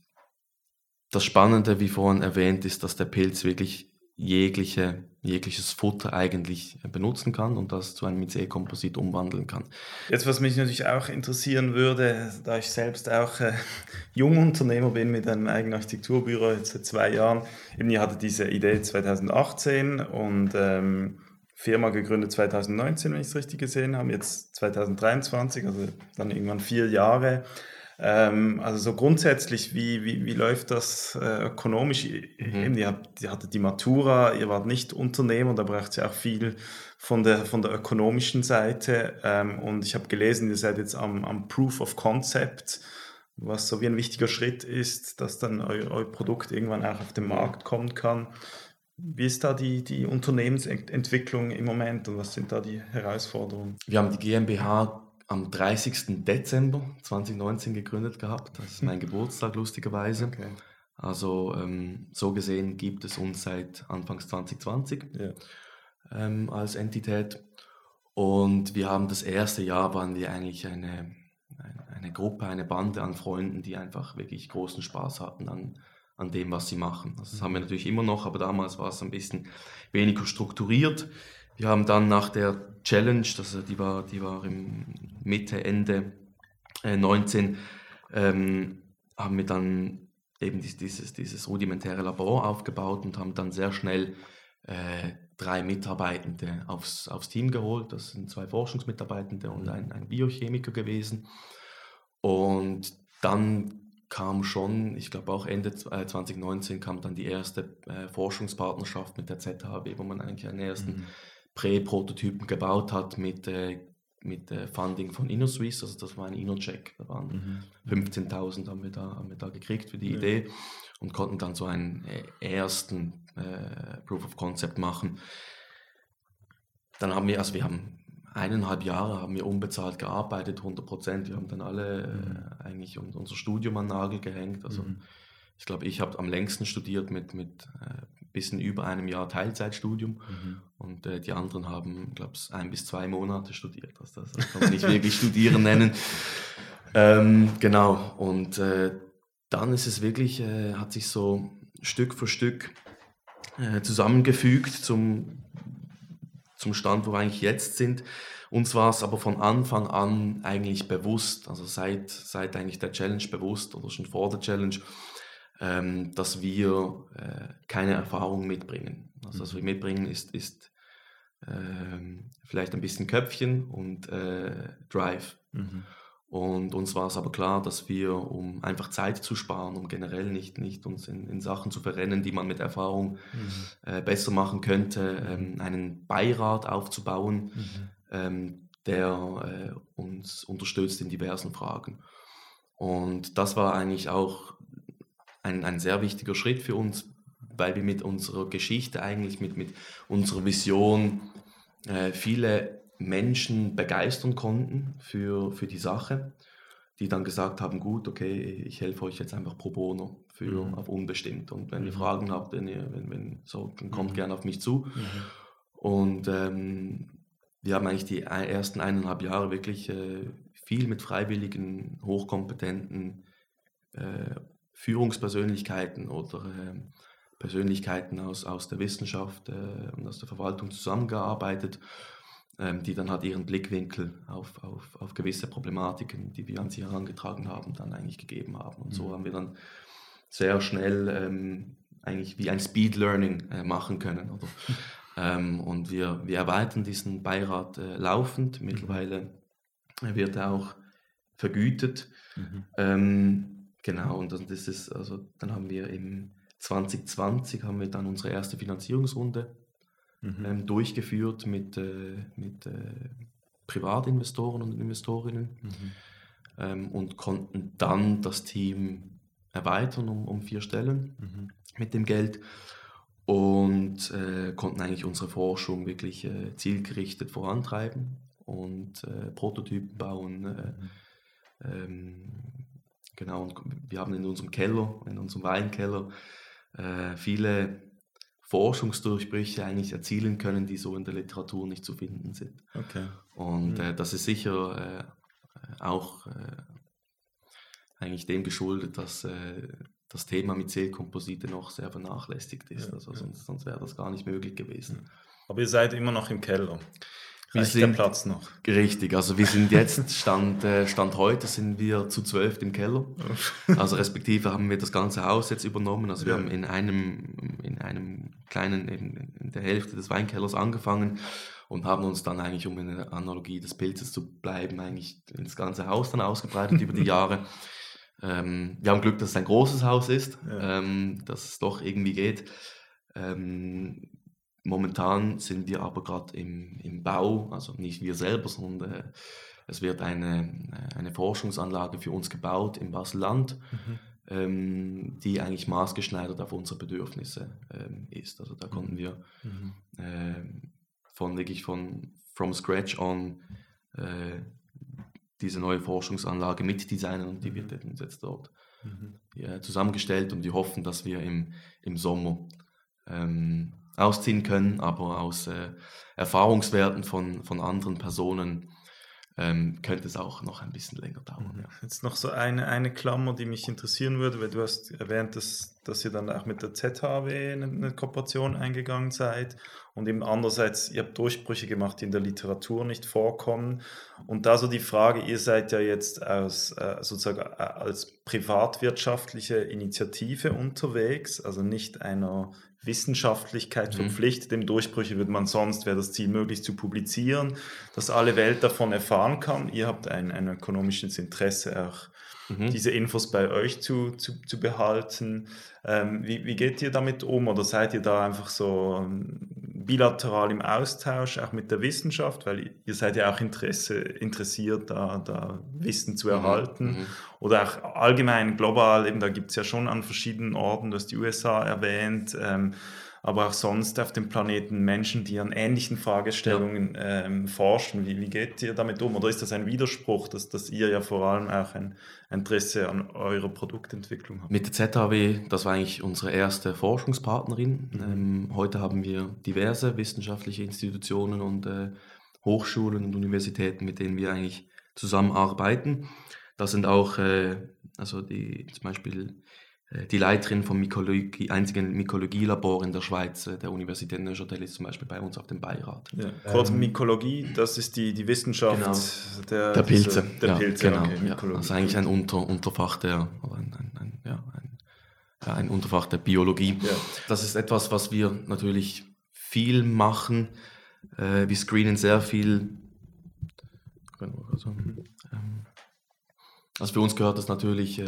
das Spannende, wie vorhin erwähnt, ist, dass der Pilz wirklich jegliche, jegliches Futter eigentlich benutzen kann und das zu einem IC-Komposit umwandeln kann. Jetzt, was mich natürlich auch interessieren würde, da ich selbst auch äh, Jungunternehmer bin mit einem eigenen Architekturbüro jetzt seit zwei Jahren, eben ihr hattet diese Idee 2018 und ähm, Firma gegründet 2019, wenn ich es richtig gesehen habe, jetzt 2023, also dann irgendwann vier Jahre. Ähm, also so grundsätzlich, wie, wie, wie läuft das äh, ökonomisch? Mhm. Eben, ihr, habt, ihr hattet die Matura, ihr wart nicht Unternehmer, da braucht es ja auch viel von der, von der ökonomischen Seite. Ähm, und ich habe gelesen, ihr seid jetzt am, am Proof of Concept, was so wie ein wichtiger Schritt ist, dass dann eu, euer Produkt irgendwann auch auf den Markt kommen kann. Wie ist da die, die Unternehmensentwicklung im Moment und was sind da die Herausforderungen? Wir haben die GmbH am 30. Dezember 2019 gegründet gehabt. Das ist mein Geburtstag, lustigerweise. Okay. Also ähm, so gesehen gibt es uns seit Anfangs 2020 ja. ähm, als Entität. Und wir haben das erste Jahr, waren wir eigentlich eine, eine Gruppe, eine Bande an Freunden, die einfach wirklich großen Spaß hatten an, an dem, was sie machen. Also das haben wir natürlich immer noch, aber damals war es ein bisschen weniger strukturiert. Wir haben dann nach der Challenge, das, die, war, die war im Mitte, Ende äh, 19, ähm, haben wir dann eben dieses, dieses rudimentäre Labor aufgebaut und haben dann sehr schnell äh, drei Mitarbeitende aufs, aufs Team geholt. Das sind zwei Forschungsmitarbeitende und ein, ein Biochemiker gewesen. Und dann kam schon, ich glaube auch Ende 2019 kam dann die erste äh, Forschungspartnerschaft mit der ZHW, wo man eigentlich einen ersten mhm. Prä-Prototypen gebaut hat mit, äh, mit äh, Funding von InnoSwiss, also das war ein InnoCheck. Da waren mhm. 15.000 haben wir, da, haben wir da gekriegt für die ja. Idee und konnten dann so einen äh, ersten äh, Proof of Concept machen. Dann haben wir, also wir haben eineinhalb Jahre haben wir unbezahlt gearbeitet, 100 Prozent. Wir haben dann alle äh, mhm. eigentlich unser Studium an Nagel gehängt. Also mhm. ich glaube, ich habe am längsten studiert mit, mit äh, bisschen über einem Jahr Teilzeitstudium mhm. und äh, die anderen haben, glaube ich, ein bis zwei Monate studiert. Also das, das kann man nicht wirklich studieren nennen. Ähm, genau, und äh, dann ist es wirklich, äh, hat sich so Stück für Stück äh, zusammengefügt zum, zum Stand, wo wir eigentlich jetzt sind. Uns war es aber von Anfang an eigentlich bewusst, also seit, seit eigentlich der Challenge bewusst oder schon vor der Challenge, ähm, dass wir äh, keine Erfahrung mitbringen. Also was wir mhm. mitbringen ist, ist ähm, vielleicht ein bisschen Köpfchen und äh, Drive. Mhm. Und uns war es aber klar, dass wir, um einfach Zeit zu sparen, um generell nicht, nicht uns in, in Sachen zu verrennen, die man mit Erfahrung mhm. äh, besser machen könnte, ähm, einen Beirat aufzubauen, mhm. ähm, der äh, uns unterstützt in diversen Fragen. Und das war eigentlich auch ein, ein sehr wichtiger Schritt für uns, weil wir mit unserer Geschichte eigentlich, mit, mit unserer Vision äh, viele Menschen begeistern konnten für, für die Sache, die dann gesagt haben, gut, okay, ich helfe euch jetzt einfach pro bono für mhm. auf unbestimmt. Und wenn ihr mhm. Fragen habt, wenn ihr, wenn, wenn, so, dann kommt mhm. gerne auf mich zu. Mhm. Und ähm, wir haben eigentlich die ersten eineinhalb Jahre wirklich äh, viel mit freiwilligen, hochkompetenten äh, Führungspersönlichkeiten oder äh, Persönlichkeiten aus, aus der Wissenschaft äh, und aus der Verwaltung zusammengearbeitet, ähm, die dann halt ihren Blickwinkel auf, auf, auf gewisse Problematiken, die wir an sie herangetragen haben, dann eigentlich gegeben haben. Und mhm. so haben wir dann sehr schnell ähm, eigentlich wie ein Speed Learning äh, machen können. Oder? ähm, und wir, wir erweitern diesen Beirat äh, laufend. Mhm. Mittlerweile wird er auch vergütet. Mhm. Genau, und das ist, also dann haben wir im 2020 haben wir dann unsere erste Finanzierungsrunde mhm. ähm, durchgeführt mit, äh, mit äh, Privatinvestoren und Investorinnen mhm. ähm, und konnten dann das Team erweitern um, um vier Stellen mhm. mit dem Geld und äh, konnten eigentlich unsere Forschung wirklich äh, zielgerichtet vorantreiben und äh, Prototypen bauen, äh, mhm. ähm, Genau, und wir haben in unserem Keller, in unserem Weinkeller, äh, viele Forschungsdurchbrüche eigentlich erzielen können, die so in der Literatur nicht zu finden sind. Okay. Und mhm. äh, das ist sicher äh, auch äh, eigentlich dem geschuldet, dass äh, das Thema mit Zellkomposite noch sehr vernachlässigt ist. Ja, also sonst, sonst wäre das gar nicht möglich gewesen. Aber ihr seid immer noch im Keller. Wir sind, der Platz noch. Richtig, also wir sind jetzt, Stand, äh, Stand heute sind wir zu zwölf im Keller. Also respektive haben wir das ganze Haus jetzt übernommen. Also wir ja. haben in einem, in einem kleinen, in, in der Hälfte des Weinkellers angefangen und haben uns dann eigentlich, um in der Analogie des Pilzes zu bleiben, eigentlich ins ganze Haus dann ausgebreitet über die Jahre. Ähm, wir haben Glück, dass es ein großes Haus ist, ja. ähm, dass es doch irgendwie geht. Ähm, momentan sind wir aber gerade im, im Bau, also nicht wir selber, sondern äh, es wird eine, eine Forschungsanlage für uns gebaut im Basel-Land. Mhm. Ähm, die eigentlich maßgeschneidert auf unsere Bedürfnisse ähm, ist. Also da konnten mhm. wir mhm. äh, von wirklich von from scratch on äh, diese neue Forschungsanlage mitdesignen und die wird mhm. jetzt dort mhm. ja, zusammengestellt und wir hoffen, dass wir im, im Sommer ähm, ausziehen können, aber aus äh, Erfahrungswerten von, von anderen Personen ähm, könnte es auch noch ein bisschen länger dauern. Mhm. Ja. Jetzt noch so eine, eine Klammer, die mich interessieren würde, weil du hast erwähnt, dass, dass ihr dann auch mit der ZHW eine, eine Kooperation eingegangen seid und eben andererseits, ihr habt Durchbrüche gemacht, die in der Literatur nicht vorkommen. Und da so die Frage, ihr seid ja jetzt aus, äh, sozusagen äh, als privatwirtschaftliche Initiative unterwegs, also nicht einer Wissenschaftlichkeit mhm. verpflichtet. Im Durchbrüche würde man sonst, wäre das Ziel, möglichst zu publizieren, dass alle Welt davon erfahren kann. Ihr habt ein, ein ökonomisches Interesse, auch mhm. diese Infos bei euch zu, zu, zu behalten. Ähm, wie, wie geht ihr damit um? Oder seid ihr da einfach so ähm, bilateral im Austausch, auch mit der Wissenschaft, weil ihr seid ja auch Interesse, interessiert, da, da Wissen zu mhm, erhalten. Mhm. Oder auch allgemein global, eben da gibt es ja schon an verschiedenen Orten, du hast die USA erwähnt, ähm, aber auch sonst auf dem Planeten Menschen, die an ähnlichen Fragestellungen ja. ähm, forschen. Wie, wie geht ihr damit um? Oder ist das ein Widerspruch, dass, dass ihr ja vor allem auch ein Interesse an eurer Produktentwicklung habt? Mit der ZHW, das war eigentlich unsere erste Forschungspartnerin. Mhm. Ähm, heute haben wir diverse wissenschaftliche Institutionen und äh, Hochschulen und Universitäten, mit denen wir eigentlich zusammenarbeiten. Das sind auch, äh, also die zum Beispiel die Leiterin vom Mykologie, einzigen Mykologielabor in der Schweiz, äh, der Universität Neuchâtel, ist zum Beispiel bei uns auf dem Beirat. Ja. Kurz ähm, Mykologie, das ist die, die Wissenschaft genau. der, der Pilze. Diese, der ja, Pilze, genau. Okay, ja. Das ist eigentlich ein Unter, Unterfach der, ein, ein, ein, ja, ein, ein Unterfach der Biologie. Ja. Das ist etwas, was wir natürlich viel machen. Äh, wir screenen sehr viel. Also, ähm, also für uns gehört das natürlich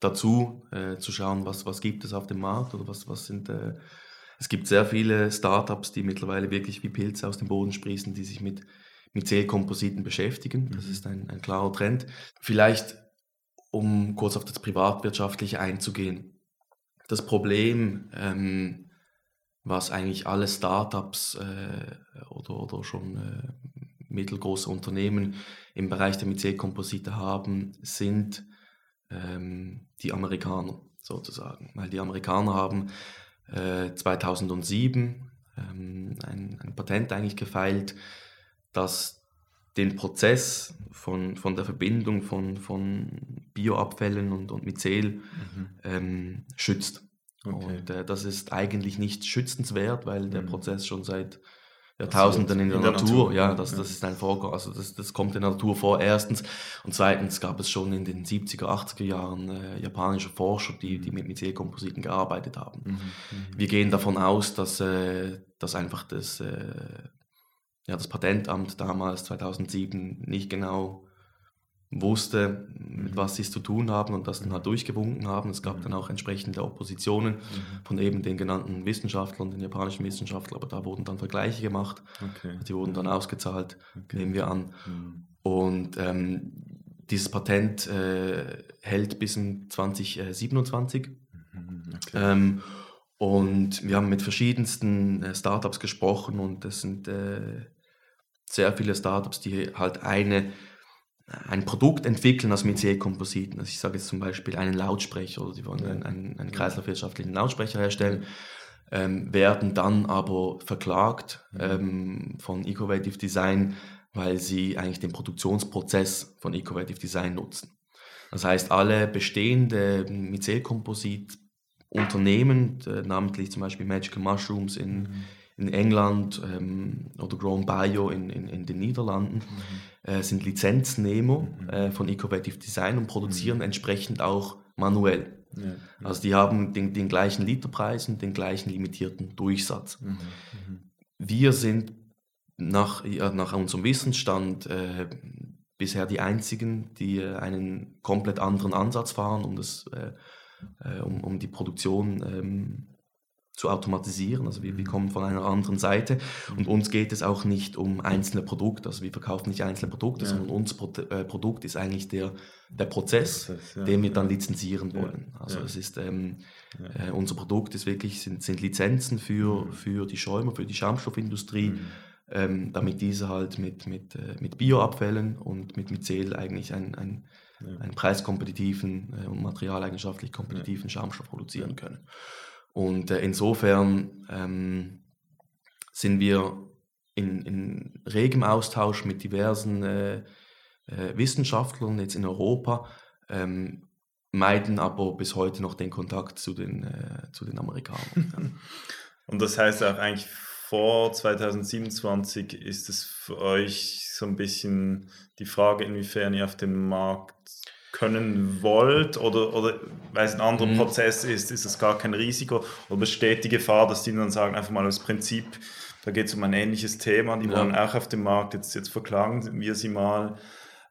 dazu, äh, zu schauen, was, was gibt es auf dem Markt oder was, was sind. Äh, es gibt sehr viele Startups, die mittlerweile wirklich wie Pilze aus dem Boden sprießen, die sich mit, mit Zellkompositen beschäftigen. Das mhm. ist ein, ein klarer Trend. Vielleicht, um kurz auf das Privatwirtschaftliche einzugehen. Das Problem, ähm, was eigentlich alle Startups äh, oder, oder schon äh, mittelgroße Unternehmen im Bereich der Myzelkomposite haben, sind ähm, die Amerikaner sozusagen. Weil die Amerikaner haben äh, 2007 ähm, ein, ein, Patent eigentlich gefeilt, das den Prozess von, von der Verbindung von, von Bioabfällen und, und Myzel mhm. ähm, schützt. Okay. Und äh, das ist eigentlich nicht schützenswert, weil der mhm. Prozess schon seit Jahrtausenden in der, in der Natur. Natur. Ja, das, das ist ein Vorgang, also das, das kommt in der Natur vor, erstens. Und zweitens gab es schon in den 70er, 80er Jahren äh, japanische Forscher, die, die mit Myzelkompositen gearbeitet haben. Mhm, mhm, Wir gehen davon aus, dass, äh, dass einfach das, äh, ja, das Patentamt damals, 2007, nicht genau wusste, mit mhm. was sie es zu tun haben und das dann halt durchgewunken haben. Es gab mhm. dann auch entsprechende Oppositionen mhm. von eben den genannten Wissenschaftlern, den japanischen Wissenschaftlern, aber da wurden dann Vergleiche gemacht. Okay. Die wurden dann ausgezahlt, okay. nehmen wir an. Mhm. Und ähm, dieses Patent äh, hält bis in 2027. Mhm, okay. Ähm, und wir haben mit verschiedensten äh, Startups gesprochen und es sind äh, sehr viele Startups, die halt eine ein Produkt entwickeln aus Metier-Kompositen. Also ich sage jetzt zum Beispiel einen Lautsprecher oder die wollen einen, einen, einen kreislaufwirtschaftlichen Lautsprecher herstellen, ähm, werden dann aber verklagt ähm, von Ecovative Design, weil sie eigentlich den Produktionsprozess von Ecovative Design nutzen. Das heißt, alle bestehende Micel-Komposit-Unternehmen, äh, namentlich zum Beispiel Magical Mushrooms in, mhm in England ähm, oder Grown Bio in, in, in den Niederlanden mhm. Äh, sind Lizenznehmer mhm. äh, von Ecovative Design und produzieren mhm. entsprechend auch manuell. Ja, Also die haben den, den, gleichen Literpreis und den gleichen limitierten Durchsatz. Mhm, mhm. Wir sind nach, ja, nach unserem Wissensstand äh, bisher die einzigen, die äh, einen komplett anderen Ansatz fahren, um, das, äh, um, um die Produktion ähm, zu automatisieren. Also wir, wir, kommen von einer anderen Seite und uns geht es auch nicht um einzelne Produkte. Also wir verkaufen nicht einzelne Produkte, ja. sondern unser Pro äh, Produkt ist eigentlich der, der Prozess, Prozess ja. den wir dann lizenzieren wollen. Also es ist ähm, äh, unser Produkt ist wirklich sind, sind Lizenzen für, mhm. für die Schäumer, für die Schaumstoffindustrie. Mhm. Ähm, damit diese halt mit, mit, äh, mit Bioabfällen und mit Mycel eigentlich einen, einen, einen preiskompetitiven äh, und materialeigenschaftlich kompetitiven Schaumstoff produzieren können. Und äh, insofern ähm, sind wir in, in, regem Austausch mit diversen äh, äh, Wissenschaftlern jetzt in Europa, ähm, meiden aber bis heute noch den Kontakt zu den, äh, zu den Amerikanern. Und das heißt auch eigentlich vor 2027 ist es für euch so ein bisschen die Frage, inwiefern ihr auf den Markt können wollt oder, oder weil es ein anderer mhm. Prozess ist, ist es gar kein Risiko oder besteht die Gefahr, dass die dann sagen, einfach mal aus Prinzip, da geht es um ein ähnliches Thema, die ja. wollen auch auf dem Markt, jetzt, jetzt verklagen wir sie mal.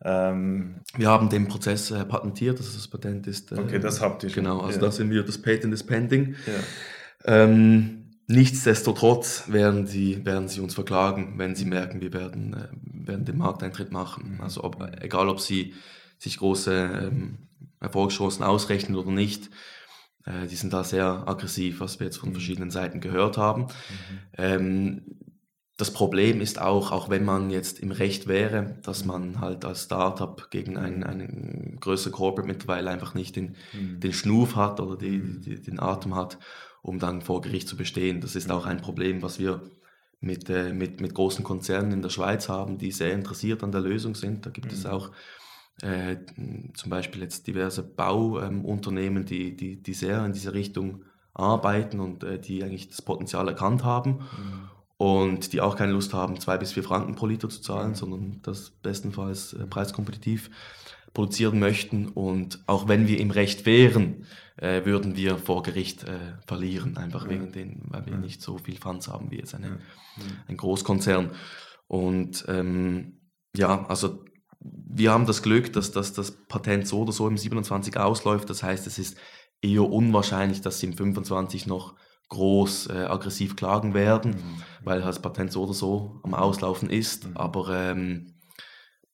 Ähm, wir haben den Prozess äh, patentiert, also das Patent ist. Äh, okay, das habt ihr schon. Genau, also ja. da sind wir, das Patent ist pending. Ja. Ähm, Nichtsdestotrotz werden sie, werden sie uns verklagen, wenn sie merken, wir werden, äh, werden den Markteintritt machen. Also ob, egal, ob sie sich große ähm, Erfolgschancen ausrechnen oder nicht. Äh, die sind da sehr aggressiv, was wir jetzt von mhm. verschiedenen Seiten gehört haben. Mhm. Ähm, das Problem ist auch, auch wenn man jetzt im Recht wäre, dass man halt als Startup gegen einen, einen größeren Corporate mittlerweile einfach nicht den, mhm. den Schnuf hat oder die, mhm. die, den Atem hat, um dann vor Gericht zu bestehen. Das ist auch ein Problem, was wir mit, äh, mit, mit großen Konzernen in der Schweiz haben, die sehr interessiert an der Lösung sind. Da gibt mhm. es auch äh, zum Beispiel jetzt diverse Bauunternehmen, ähm, die, die, die sehr in diese Richtung arbeiten und äh, die eigentlich das Potenzial erkannt haben mhm. und die auch keine Lust haben, zwei bis vier Franken pro Liter zu zahlen, mhm. sondern das bestenfalls äh, preiskompetitiv produzieren möchten. Und auch wenn wir im Recht wären, äh, würden wir vor Gericht äh, verlieren, einfach ja. wegen den, weil wir ja. nicht so viel Funds haben wie jetzt eine, ja. ein Großkonzern. Und ähm, ja, also wir haben das Glück, dass, dass das Patent so oder so im 27 ausläuft. Das heißt, es ist eher unwahrscheinlich, dass sie im 25 noch groß äh, aggressiv klagen werden, mhm. weil das Patent so oder so am Auslaufen ist. Mhm. Aber ähm,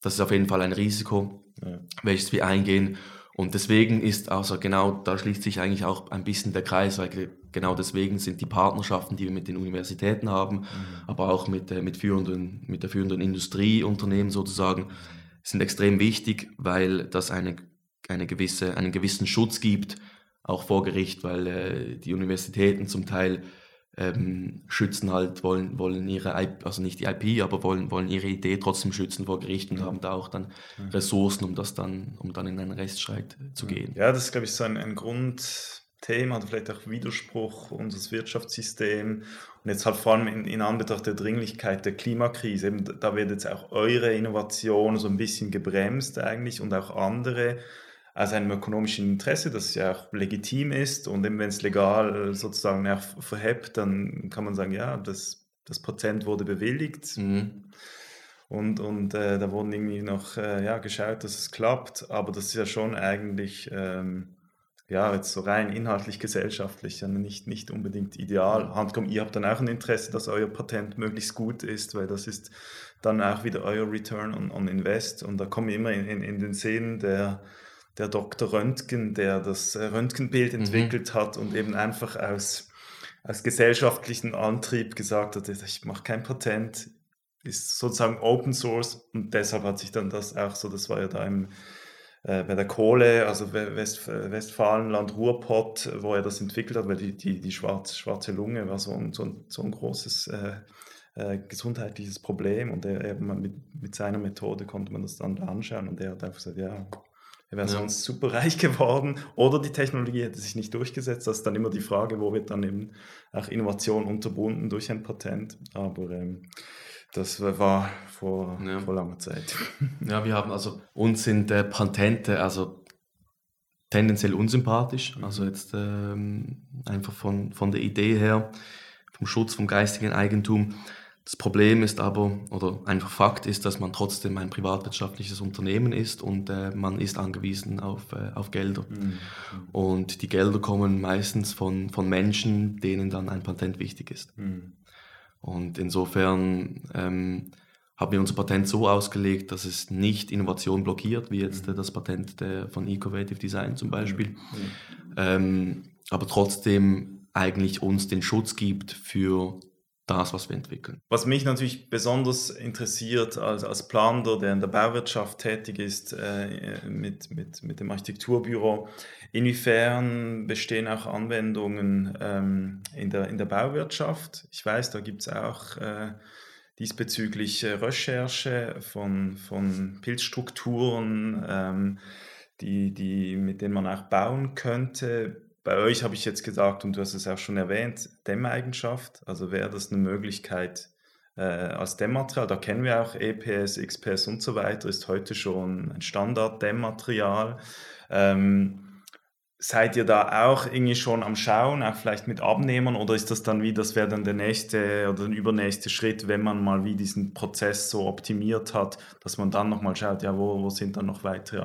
das ist auf jeden Fall ein Risiko, ja. welches wir eingehen. Und deswegen ist also genau, da schließt sich eigentlich auch ein bisschen der Kreis, weil genau deswegen sind die Partnerschaften, die wir mit den Universitäten haben, mhm. aber auch mit, äh, mit, führenden, mit der führenden Industrieunternehmen sozusagen, sind extrem wichtig, weil das eine, eine gewisse, einen gewissen Schutz gibt, auch vor Gericht, weil äh, die Universitäten zum Teil ähm, schützen halt, wollen, wollen ihre IP, also nicht die IP, aber wollen, wollen ihre Idee trotzdem schützen vor Gericht und ja. haben da auch dann Ressourcen, um das dann, um dann in einen Rechtsstreit zu gehen. Ja, das ist, glaube ich, so ein, ein Grundthema oder vielleicht auch Widerspruch unseres Wirtschaftssystems und jetzt halt vor allem in, in Anbetracht der Dringlichkeit der Klimakrise, eben, da wird jetzt auch eure Innovation so ein bisschen gebremst eigentlich und auch andere aus einem ökonomischen Interesse, das ja auch legitim ist und wenn es legal sozusagen auch verhebt, dann kann man sagen, ja, das, das Patent wurde bewilligt. Mhm. Und, und äh, da wurden irgendwie noch äh, ja, geschaut, dass es klappt, aber das ist ja schon eigentlich ähm, ja, jetzt so rein inhaltlich gesellschaftlich nicht, nicht unbedingt ideal. Handcom, ihr habt dann auch ein Interesse, dass euer Patent möglichst gut ist, weil das ist dann auch wieder euer Return on, on Invest. Und da kommen immer in, in, in den Szenen der, der Dr. Röntgen, der das äh, Röntgenbild mhm. entwickelt mhm. hat und eben einfach aus, aus gesellschaftlichen Antrieb gesagt hat, ich mache kein Patent, ist sozusagen Open Source und deshalb hat sich dann das auch so, das war ja da im äh, bei der Kohle, also West, Westfalenland, Ruhrpott, wo er das entwickelt hat, weil die, die, die schwarze, schwarze Lunge war so ein, so ein, so ein großes äh, äh, gesundheitliches Problem und er, er, mit, mit seiner Methode konnte man das dann anschauen und er hat einfach gesagt, ja, er wäre ja. sonst super reich geworden oder die Technologie hätte sich nicht durchgesetzt. Das ist dann immer die Frage, wo wird dann eben auch Innovation unterbunden durch ein Patent. Aber ähm, das war vor, ja. vor langer Zeit. Ja, wir haben also, uns sind äh, Patente, also tendenziell unsympathisch. Mhm. Also jetzt ähm, einfach von, von der Idee her, vom Schutz vom geistigen Eigentum. Das Problem ist aber, oder einfach Fakt ist, dass man trotzdem ein privatwirtschaftliches Unternehmen ist und äh, man ist angewiesen auf, äh, auf Gelder. Mhm. Und die Gelder kommen meistens von, von Menschen, denen dann ein Patent wichtig ist. Mhm. Und insofern ähm, haben wir unser Patent so ausgelegt, dass es nicht Innovation blockiert, wie jetzt mhm. das Patent der, von Ecovative Design zum Beispiel, ähm, aber trotzdem eigentlich uns den Schutz gibt für das, was wir entwickeln. Was mich natürlich besonders interessiert als, als Planer, der in der Bauwirtschaft tätig ist, äh, mit, mit, mit dem Architekturbüro, inwiefern bestehen auch Anwendungen ähm, in, der, in der Bauwirtschaft? Ich weiß, da gibt es auch äh, diesbezüglich Recherche von, von Pilzstrukturen, ähm, die, die, mit denen man auch bauen könnte bei euch habe ich jetzt gesagt, und du hast es auch schon erwähnt, Dämmeigenschaft. Also wäre das eine Möglichkeit äh, als Dämmmaterial. Da kennen wir auch EPS, XPS und so weiter, ist heute schon ein Standard-Dämmmaterial. Ähm, seid ihr da auch irgendwie schon am Schauen, auch vielleicht mit Abnehmern, oder ist das dann wie, das wäre dann der nächste oder der übernächste Schritt, wenn man mal wie diesen Prozess so optimiert hat, dass man dann nochmal schaut, ja, wo, wo sind dann noch weitere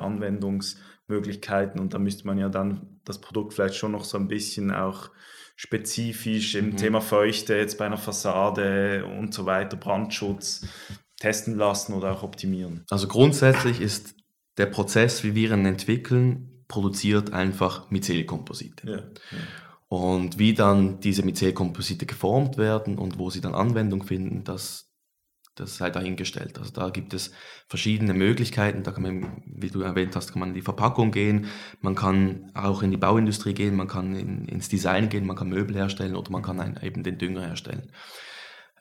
Anwendungsmöglichkeiten und da müsste man ja dann das Produkt vielleicht schon noch so ein bisschen auch spezifisch im mhm. Thema Feuchte, jetzt bei einer Fassade und so weiter, Brandschutz testen lassen oder auch optimieren. Also grundsätzlich ist der Prozess, wie wir ihn entwickeln, produziert einfach Myzelkomposite. Ja, ja. Und wie dann diese Myzelkomposite geformt werden und wo sie dann Anwendung finden, das, das sei dahingestellt. Also da gibt es verschiedene Möglichkeiten. Da kann man, wie du erwähnt hast, kann man in die Verpackung gehen, man kann auch in die Bauindustrie gehen, man kann in, ins Design gehen, man kann Möbel herstellen oder man kann ein, eben den Dünger herstellen.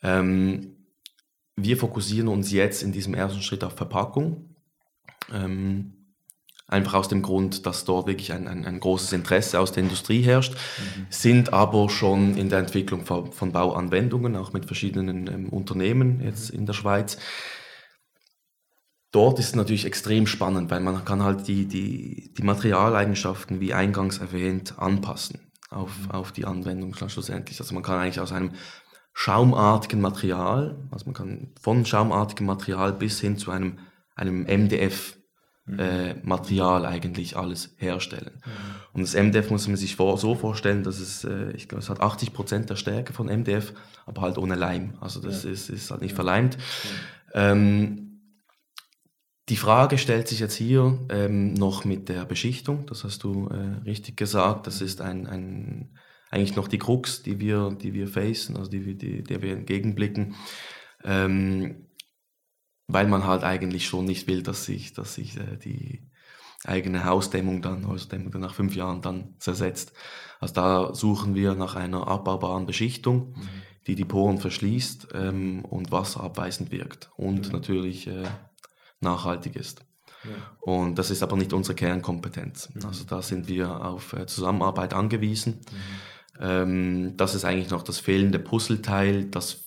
Ähm, wir fokussieren uns jetzt in diesem ersten Schritt auf Verpackung. Ähm, Einfach aus dem Grund, dass dort wirklich ein, ein, ein großes Interesse aus der Industrie herrscht, mhm. sind aber schon in der Entwicklung von, von Bauanwendungen, auch mit verschiedenen ähm, Unternehmen jetzt in der Schweiz. Dort ist es natürlich extrem spannend, weil man kann halt die, die, die Materialeigenschaften, wie eingangs erwähnt, anpassen auf, auf die Anwendung schlussendlich. Also man kann eigentlich aus einem schaumartigen Material, also man kann von schaumartigem Material bis hin zu einem, einem MDF Mhm. äh, Material eigentlich alles herstellen. Mhm. Und das MDF muss man sich vor, so vorstellen, dass es, äh, ich glaube, es hat 80 Prozent der Stärke von MDF, aber halt ohne Leim. Also das ja. ist, ist halt nicht ja. verleimt. Ja. Ähm, die Frage stellt sich jetzt hier ähm, noch mit der Beschichtung, das hast du äh, richtig gesagt, das ist ein, ein, eigentlich noch die Krux, die wir, die wir facen, also die, die, der wir entgegenblicken. Ähm, weil man halt eigentlich schon nicht will, dass sich, dass sich äh, die eigene Hausdämmung dann, Hausdämmung dann nach fünf Jahren dann zersetzt. Also da suchen wir nach einer abbaubaren Beschichtung, mhm. die die Poren verschließt ähm, und wasserabweisend wirkt und mhm. natürlich äh, nachhaltig ist. Ja. Und das ist aber nicht unsere Kernkompetenz. Mhm. Also da sind wir auf äh, Zusammenarbeit angewiesen. Mhm. Ähm, das ist eigentlich noch das fehlende Puzzleteil, das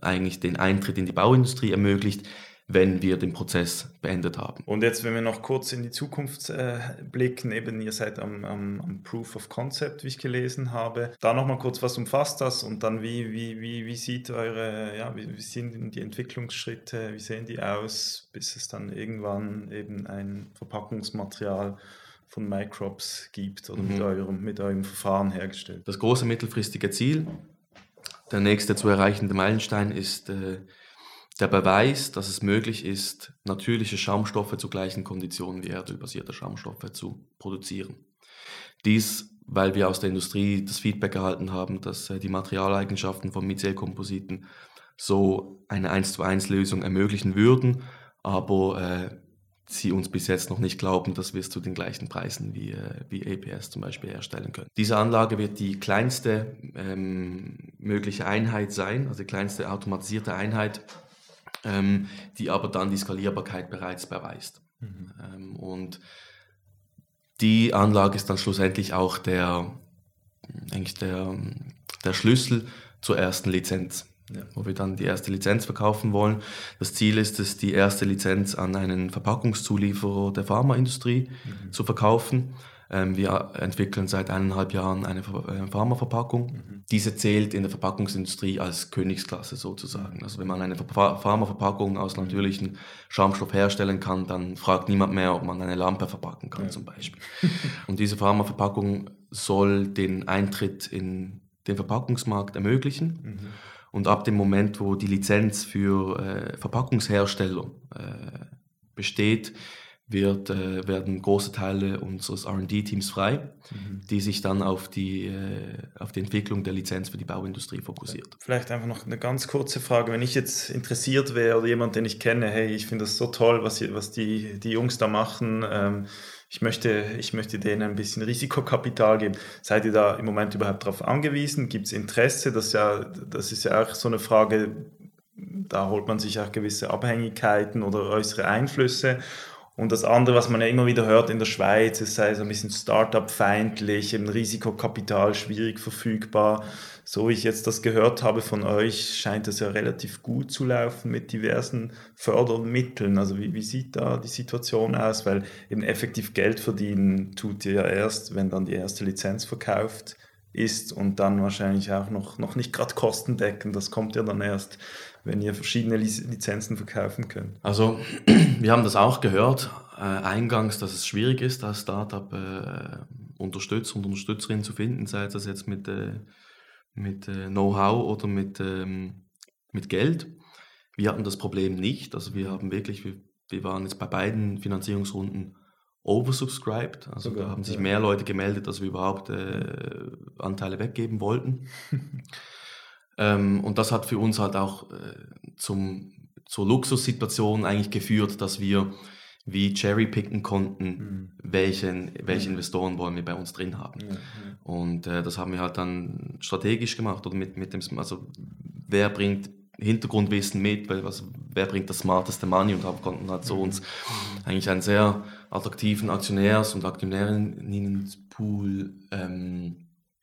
eigentlich den Eintritt in die Bauindustrie ermöglicht, wenn wir den Prozess beendet haben. Und jetzt, wenn wir noch kurz in die Zukunft äh, blicken, eben ihr seid am, am, am, Proof of Concept, wie ich gelesen habe. Da nochmal kurz, was umfasst das und dann wie, wie, wie, wie sieht eure, ja, wie, wie sind die Entwicklungsschritte, wie sehen die aus, bis es dann irgendwann eben ein Verpackungsmaterial von Microbes gibt oder mhm. mit, eurem, mit eurem Verfahren hergestellt. Das große mittelfristige Ziel der nächste zu erreichende Meilenstein ist äh, der Beweis, dass es möglich ist, natürliche Schaumstoffe zu gleichen Konditionen wie erdölbasierte Schaumstoffe zu produzieren. Dies, weil wir aus der Industrie das Feedback erhalten haben, dass äh, die Materialeigenschaften von Myzelkompositen so eine 1 zu 1 Lösung ermöglichen würden, aber äh, sie uns bis jetzt noch nicht glauben, dass wir es zu den gleichen Preisen wie, äh, wie APS zum Beispiel herstellen können. Diese Anlage wird die kleinste ähm, mögliche Einheit sein, also die kleinste automatisierte Einheit, ähm, die aber dann die Skalierbarkeit bereits beweist. Mhm. Ähm, und die Anlage ist dann schlussendlich auch der, eigentlich der, der Schlüssel zur ersten Lizenz ja. wo wir dann die erste Lizenz verkaufen wollen. Das Ziel ist es, die erste Lizenz an einen Verpackungszulieferer der Pharmaindustrie mhm. zu verkaufen. Ähm, wir entwickeln seit eineinhalb Jahren eine äh, Pharmaverpackung. Mhm. Diese zählt in der Verpackungsindustrie als Königsklasse sozusagen. Also wenn man eine Pharmaverpackung aus natürlichen Schaumstoff herstellen kann, dann fragt niemand mehr, ob man eine Lampe verpacken kann ja. zum Beispiel. Und diese Pharmaverpackung soll den Eintritt in den Verpackungsmarkt ermöglichen. Mhm. Und ab dem Moment, wo die Lizenz für äh, Verpackungshersteller äh, besteht, wird, äh, werden große Teile unseres RD-Teams frei, mhm. die sich dann auf die, äh, auf die Entwicklung der Lizenz für die Bauindustrie fokussiert. Vielleicht einfach noch eine ganz kurze Frage. Wenn ich jetzt interessiert wäre oder jemand, den ich kenne, hey, ich finde das so toll, was, was die, die Jungs da machen. Ähm, ich möchte, ich möchte denen ein bisschen Risikokapital geben. Seid ihr da im Moment überhaupt darauf angewiesen? Gibt es Interesse? Das, ja, das ist ja auch so eine Frage, da holt man sich auch gewisse Abhängigkeiten oder äußere Einflüsse. Und das andere, was man ja immer wieder hört in der Schweiz, es sei so ein bisschen Startup-feindlich, ein Risikokapital schwierig verfügbar. So wie ich jetzt das gehört habe von euch, scheint es ja relativ gut zu laufen mit diversen Fördermitteln. Also wie, wie sieht da die Situation aus? Weil eben effektiv Geld verdienen tut ihr ja erst, wenn dann die erste Lizenz verkauft ist und dann wahrscheinlich auch noch, noch nicht gerade kostendeckend. Das kommt ja dann erst, wenn ihr verschiedene Lizenzen verkaufen könnt. Also wir haben das auch gehört, äh, eingangs, dass es schwierig ist, als Startup äh, Unterstützer und Unterstützerinnen zu finden, sei es jetzt mit, äh, mit äh, Know-how oder mit, ähm, mit Geld. Wir hatten das Problem nicht. Also wir haben wirklich, wir, wir waren jetzt bei beiden Finanzierungsrunden oversubscribed. Also Sogar, da haben sich ja. mehr Leute gemeldet, als wir überhaupt äh, Anteile weggeben wollten. ähm, und das hat für uns halt auch äh, zum, zur Luxussituation eigentlich geführt, dass wir wie cherrypicken konnten, mhm. welchen, welche mhm. Investoren wollen wir bei uns drin haben. Ja, ja. Und äh, das haben wir halt dann strategisch gemacht oder mit, mit dem, also wer bringt Hintergrundwissen mit, weil was, wer bringt das smarteste Money und haben konnten halt so mhm. uns eigentlich einen sehr attraktiven Aktionärs- und Aktionärinnenpool ähm,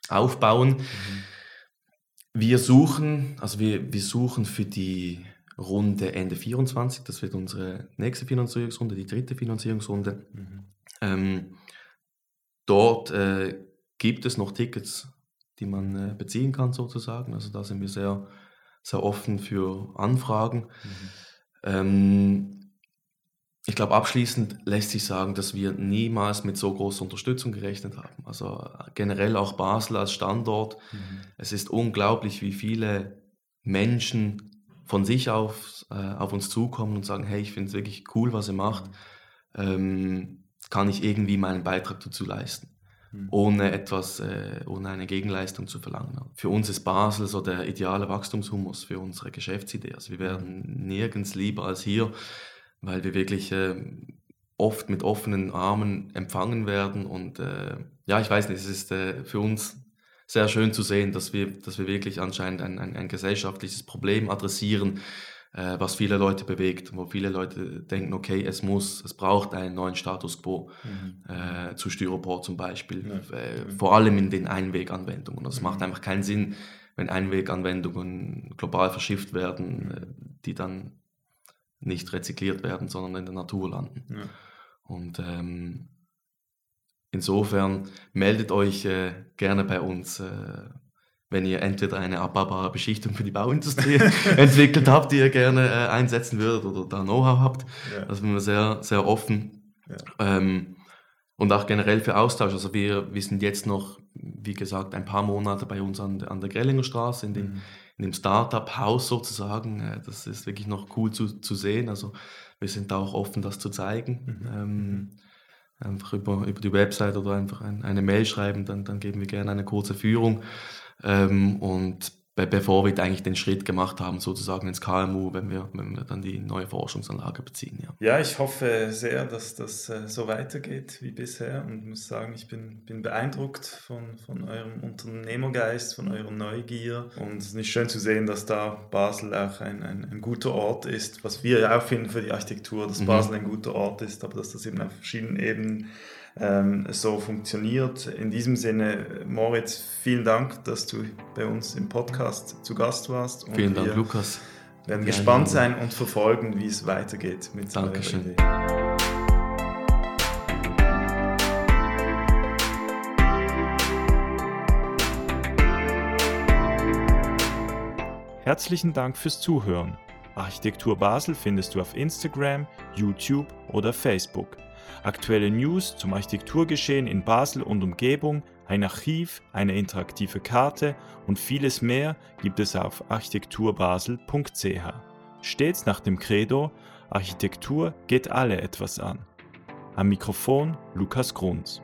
aufbauen. Mhm. Wir suchen, also wir, wir suchen für die Runde Ende 24, das wird unsere nächste Finanzierungsrunde, die dritte Finanzierungsrunde. Mhm. Ähm, dort äh, gibt es noch Tickets, die man äh, beziehen kann sozusagen. Also da sind wir sehr sehr offen für Anfragen. Mhm. Ähm, ich glaube, abschließend lässt sich sagen, dass wir niemals mit so großer Unterstützung gerechnet haben. Also generell auch Basel als Standort. Mhm. Es ist unglaublich, wie viele Menschen von sich auf, äh, auf uns zukommen und sagen, hey, ich finde es wirklich cool, was ihr macht. Mhm. Ähm, kann ich irgendwie meinen Beitrag dazu leisten? Mhm. ohne etwas, äh, ohne eine Gegenleistung zu verlangen. Für uns ist Basel so der ideale Wachstumshumus für unsere Geschäftsidee. Also wir werden nirgends lieber als hier, weil wir wirklich äh, oft mit offenen Armen empfangen werden und äh, ja, ich weiß nicht, es ist äh, für uns sehr schön zu sehen, dass wir, dass wir wirklich anscheinend ein, ein, ein gesellschaftliches Problem adressieren, äh, was viele Leute bewegt, wo viele Leute denken, okay, es muss, es braucht einen neuen Status quo mhm. äh, zu Styropor zum Beispiel, ja. äh, vor allem in den Einweganwendungen. Das mhm. macht einfach keinen Sinn, wenn Einweganwendungen global verschifft werden, äh, die dann nicht rezykliert werden, sondern in der Natur landen. Ja. Und ähm, insofern meldet euch äh, gerne bei uns äh, wenn ihr entweder eine abbaubare Beschichtung für die Bauindustrie entwickelt habt, die ihr gerne äh, einsetzen würdet oder da Know-how habt. Ja. Also wir sehr, sehr offen. Ja. Ähm, und auch generell für Austausch. Also wir, wir sind jetzt noch, wie gesagt, ein paar Monate bei uns an, an der Grellinger Straße, in dem, mhm. In dem Startup-Haus sozusagen. Äh, das ist wirklich noch cool zu, zu sehen. Also wir sind da auch offen, das zu zeigen. Mhm. Ähm, einfach über, über die Website oder einfach ein, eine Mail schreiben, dann, dann geben wir gerne eine kurze Führung. Ähm, und be bevor wir eigentlich den Schritt gemacht haben, sozusagen ins KMU, wenn wir, wenn wir dann die neue Forschungsanlage beziehen. Ja, ja ich hoffe sehr, dass das äh, so weitergeht wie bisher und muss sagen, ich bin, bin beeindruckt von, von eurem Unternehmergeist, von eurer Neugier und es ist nicht schön zu sehen, dass da Basel auch ein, ein, ein guter Ort ist, was wir ja auch finden für die Architektur, dass mhm. Basel ein guter Ort ist, aber dass das eben auf verschiedenen Ebenen ähm, so funktioniert. In diesem Sinne, Moritz, vielen Dank, dass du bei uns im Podcast zu Gast warst. vielen Dank, Lukas. Wir werden gespannt sein und verfolgen, wie es weitergeht mit Dankeschön. Idee. Herzlichen Dank fürs Zuhören. Architektur Basel findest du auf Instagram, YouTube oder Facebook. Aktuelle News zum Architekturgeschehen in Basel und Umgebung, ein Archiv, eine interaktive Karte und vieles mehr gibt es auf architekturbasel.ch. Stets nach dem Credo, Architektur geht alle etwas an. Am Mikrofon Lukas Grunz.